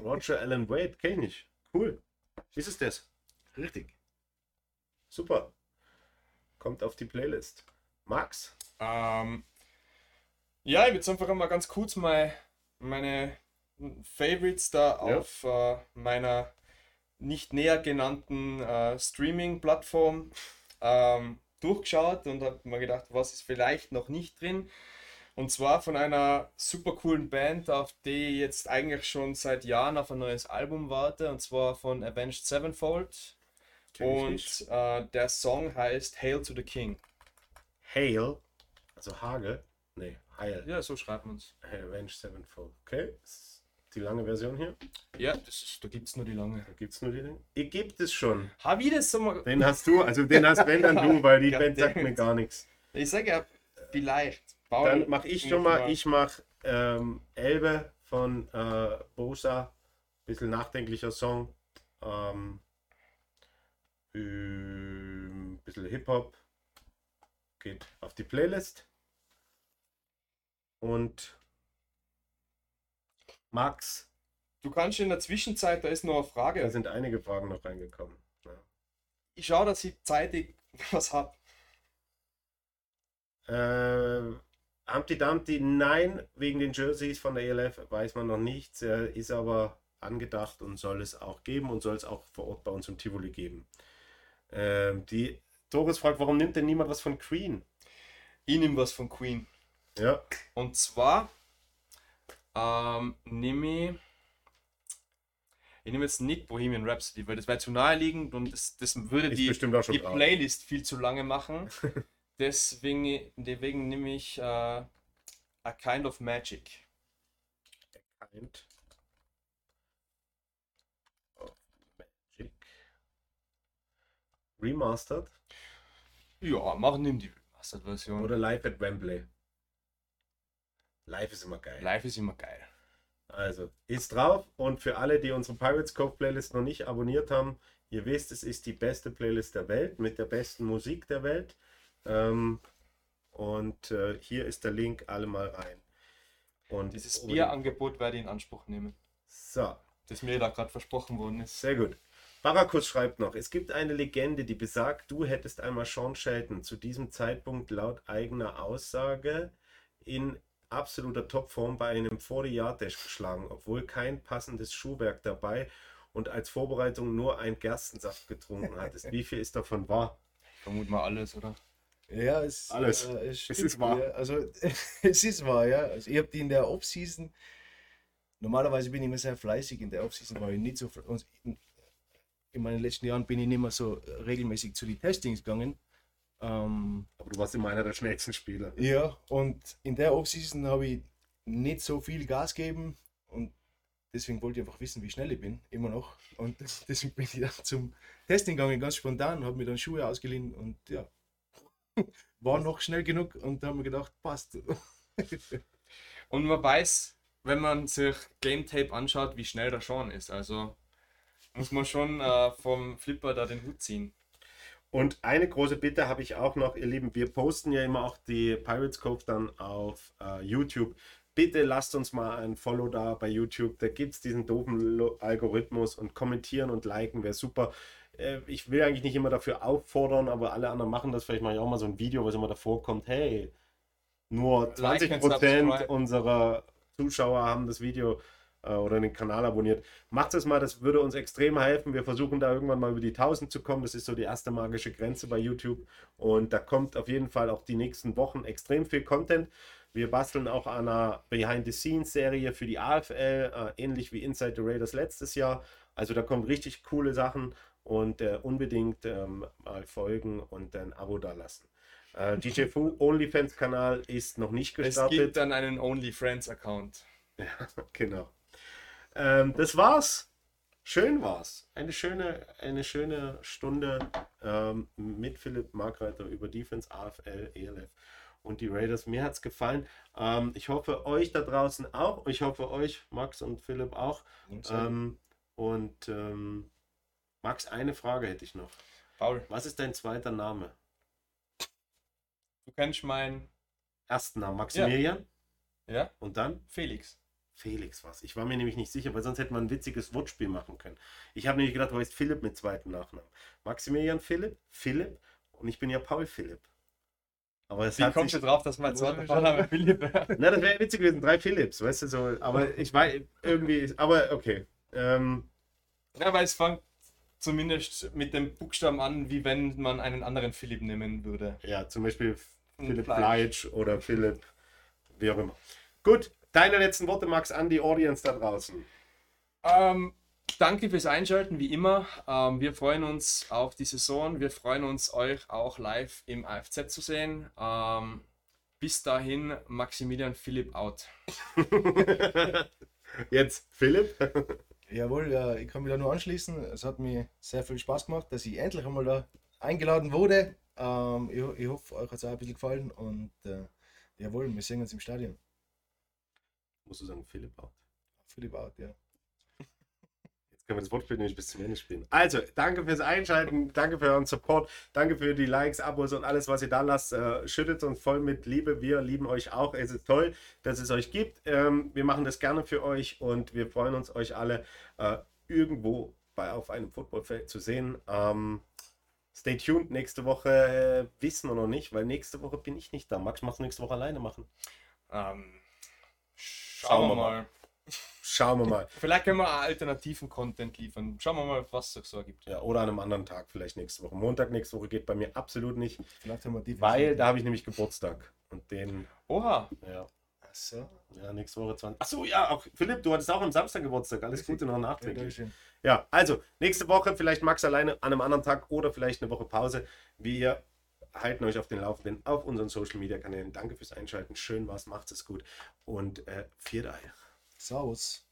Roger Allen Wade, kenne ich. Cool. Ist es das? Richtig. Super. Kommt auf die Playlist. Max? Ähm, ja, ich würde einfach mal ganz kurz mal meine Favorites da Ja. auf äh, meiner nicht näher genannten äh, Streaming-Plattform ähm, durchgeschaut und habe mir gedacht, was ist vielleicht noch nicht drin. Und zwar von einer super coolen Band, auf die ich jetzt eigentlich schon seit Jahren auf ein neues Album warte, und zwar von Avenged Sevenfold. Ich Und äh, der Song heißt Hail to the King. Hail, also Hage. Nee, Heil. Ja, so schreibt man es. Revenge Sevenfold. Okay, die lange Version hier. Ja, das ist, da gibt es nur die lange. Da gibt es nur die Dinge. Ihr gibt es schon. Hab ich das so mal. Den hast du, also den hast wenn dann du, weil die Band sagt mir gar nichts. Ich sage ja, vielleicht. Paul, Dann mache ich schon mal, ich mache ähm, Elbe von äh, Bosa. Bisschen nachdenklicher Song. Ähm, ähm, bisschen Hip-Hop. Geht auf die Playlist. Und Max, Du kannst in der Zwischenzeit, da ist noch eine da Frage. sind einige Fragen noch reingekommen. Ja. Ich schaue, dass ich zeitig was hab. Äh, Humpty Dumpty, nein, wegen den Jerseys von der ELF weiß man noch nichts. Ist aber angedacht und soll es auch geben und soll es auch vor Ort bei uns im Tivoli geben. Ähm, die Doris fragt, warum nimmt denn niemand was von Queen? Ich nehme was von Queen. Ja, Und zwar ähm, nehme ich. Ich nehme jetzt nicht Bohemian Rhapsody, weil das wäre zu naheliegend und das, das würde ist die, die. Playlist viel zu lange machen. deswegen, deswegen nehme ich äh, A Kind of Magic. Kind of Magic. Remastered Ja, machen nimm die Remastered-Version. oder Live at Wembley? Live ist immer geil. Live ist immer geil. Also, ist drauf. Und für alle, die unsere Pirates Cove Playlist noch nicht abonniert haben, ihr wisst, es ist die beste Playlist der Welt mit der besten Musik der Welt. Ähm, und äh, hier ist der Link, alle mal rein. Und Dieses Bierangebot werde ich in Anspruch nehmen, So, das mir da gerade versprochen worden ist. sehr gut. Barakus schreibt noch, es gibt eine Legende, die besagt, du hättest einmal Sean Shelton zu diesem Zeitpunkt laut eigener Aussage in absoluter Topform bei einem 40-Yard-Dash geschlagen, obwohl kein passendes Schuhwerk dabei und als Vorbereitung nur ein Gerstensaft getrunken hattest. Wie viel ist davon wahr? Ich vermute mal alles, oder? Ja, es, Alles. Äh, Es stimmt, ist wahr. Ja. Also, es ist wahr, ja. Also, ich habe die in der Off-Season. Normalerweise bin ich immer sehr fleißig. In der Off-Season war ich nicht so. und In, in meinen letzten Jahren bin ich nicht mehr so äh, regelmäßig zu den Testings gegangen. Ähm, Aber du warst immer einer der schnellsten Spieler. ja, und in der Off-Season habe ich nicht so viel Gas gegeben. Und deswegen wollte ich einfach wissen, wie schnell ich bin. Immer noch. Und deswegen bin ich dann zum Testing gegangen, ganz spontan. Habe mir dann Schuhe ausgeliehen und ja. War noch schnell genug und da haben wir gedacht, passt. Und man weiß, wenn man sich Game Tape anschaut, wie schnell der Sean ist. Also muss man schon äh, vom Flipper da den Hut ziehen. Und eine große Bitte habe ich auch noch, ihr Lieben, wir posten ja immer auch die Pirates Cove dann auf äh, YouTube. Bitte lasst uns mal ein Follow da bei YouTube. Da gibt es diesen doofen Algorithmus und kommentieren und liken wäre super. Äh, ich will eigentlich nicht immer dafür auffordern, aber alle anderen machen das. Vielleicht mache ich auch mal so ein Video, was immer davor kommt. Hey, nur Like and 20% subscribe. unserer Zuschauer haben das Video äh, oder den Kanal abonniert. Macht es mal, das würde uns extrem helfen. Wir versuchen da irgendwann mal über die 1000 zu kommen. Das ist so die erste magische Grenze bei YouTube. Und da kommt auf jeden Fall auch die nächsten Wochen extrem viel Content. Wir basteln auch an einer Behind-the-Scenes-Serie für die AFL, äh, ähnlich wie Inside the Raiders letztes Jahr. Also da kommen richtig coole Sachen und äh, unbedingt ähm, mal folgen und ein Abo da lassen. Äh, DJ Fu OnlyFans-Kanal ist noch nicht Es gestartet. gibt dann einen OnlyFriends-Account. Genau. Ähm, das war's. Schön war's. Eine schöne, eine schöne Stunde ähm, mit Philipp Markreiter über Defense, AFL, ELF. und die Raiders. Mir hat es gefallen. Ähm, ich hoffe, euch da draußen auch. Ich hoffe, euch, Max und Philipp, auch. Und Max, eine Frage hätte ich noch. Paul, Was ist dein zweiter Name? du kennst meinen, Ersten Namen Maximilian ja, und dann Felix. Felix was. Ich war mir nämlich nicht sicher, weil sonst hätte man ein witziges Wortspiel machen können. Ich habe nämlich gedacht, du heißt Philipp mit zweiten Nachnamen. Maximilian Philipp, Philipp und ich bin ja Paul Philipp. Aber es Wie kommst sich, du drauf, dass mein zweiter Vorname Philipp wäre? Na, das wäre witzig gewesen, drei Philipps, weißt du so. Aber ich war irgendwie, aber okay. Ähm, Ja, weil es fängt zumindest mit dem Buchstaben an, wie wenn man einen anderen Philipp nehmen würde. ja, zum Beispiel Philipp Fleisch. Oder Philipp, wie auch immer. Gut, deine letzten Worte, Max, an die Audience da draußen. Ähm, danke fürs Einschalten, wie immer. Ähm, wir freuen uns auf die Saison. Wir freuen uns, euch auch live im AFZ zu sehen. Ähm, bis dahin, Maximilian Philipp out. Jetzt Philipp. Jawohl, ja, ich kann mich da nur anschließen. Es hat mir sehr viel Spaß gemacht, dass ich endlich einmal da eingeladen wurde. Ähm, ich, ich hoffe, euch hat es auch ein bisschen gefallen und äh, jawohl, wir sehen uns im Stadion. Musst du sagen, Philipp auch. Philipp out, ja. Jetzt können wir das Wortspiel nämlich bis zum Ende spielen. Also, danke fürs Einschalten, danke für euren Support, danke für die Likes, Abos und alles, was ihr da lasst. Äh, schüttet uns voll mit Liebe. Wir lieben euch auch. Es ist toll, dass es euch gibt. Ähm, wir machen das gerne für euch und wir freuen uns, euch alle äh, irgendwo bei, auf einem Footballfeld zu sehen. Ähm, stay tuned. Nächste Woche äh, wissen wir noch nicht, weil nächste Woche bin ich nicht da. Max, machst du nächste Woche alleine machen? Ähm, schauen, Schauen wir wir mal. Schauen wir mal. Vielleicht können wir alternativen Content liefern. Schauen wir mal, was sich so ergibt. Ja, oder an einem anderen Tag vielleicht nächste Woche. Montag nächste Woche geht bei mir absolut nicht. Vielleicht haben wir die Weil da habe ich nämlich Geburtstag. Und den, Oha, ja, Achso. ja nächste Woche 20. Achso, ja, auch Philipp, du hattest auch am Samstag Geburtstag. Alles Gute noch Ja, nachträglich. Dankeschön. Ja, also nächste Woche vielleicht Max alleine an einem anderen Tag oder vielleicht eine Woche Pause. Wir halten euch auf den Laufenden auf unseren Social Media Kanälen. Danke fürs Einschalten. Schön war's, macht es gut. Und äh, viert Servus.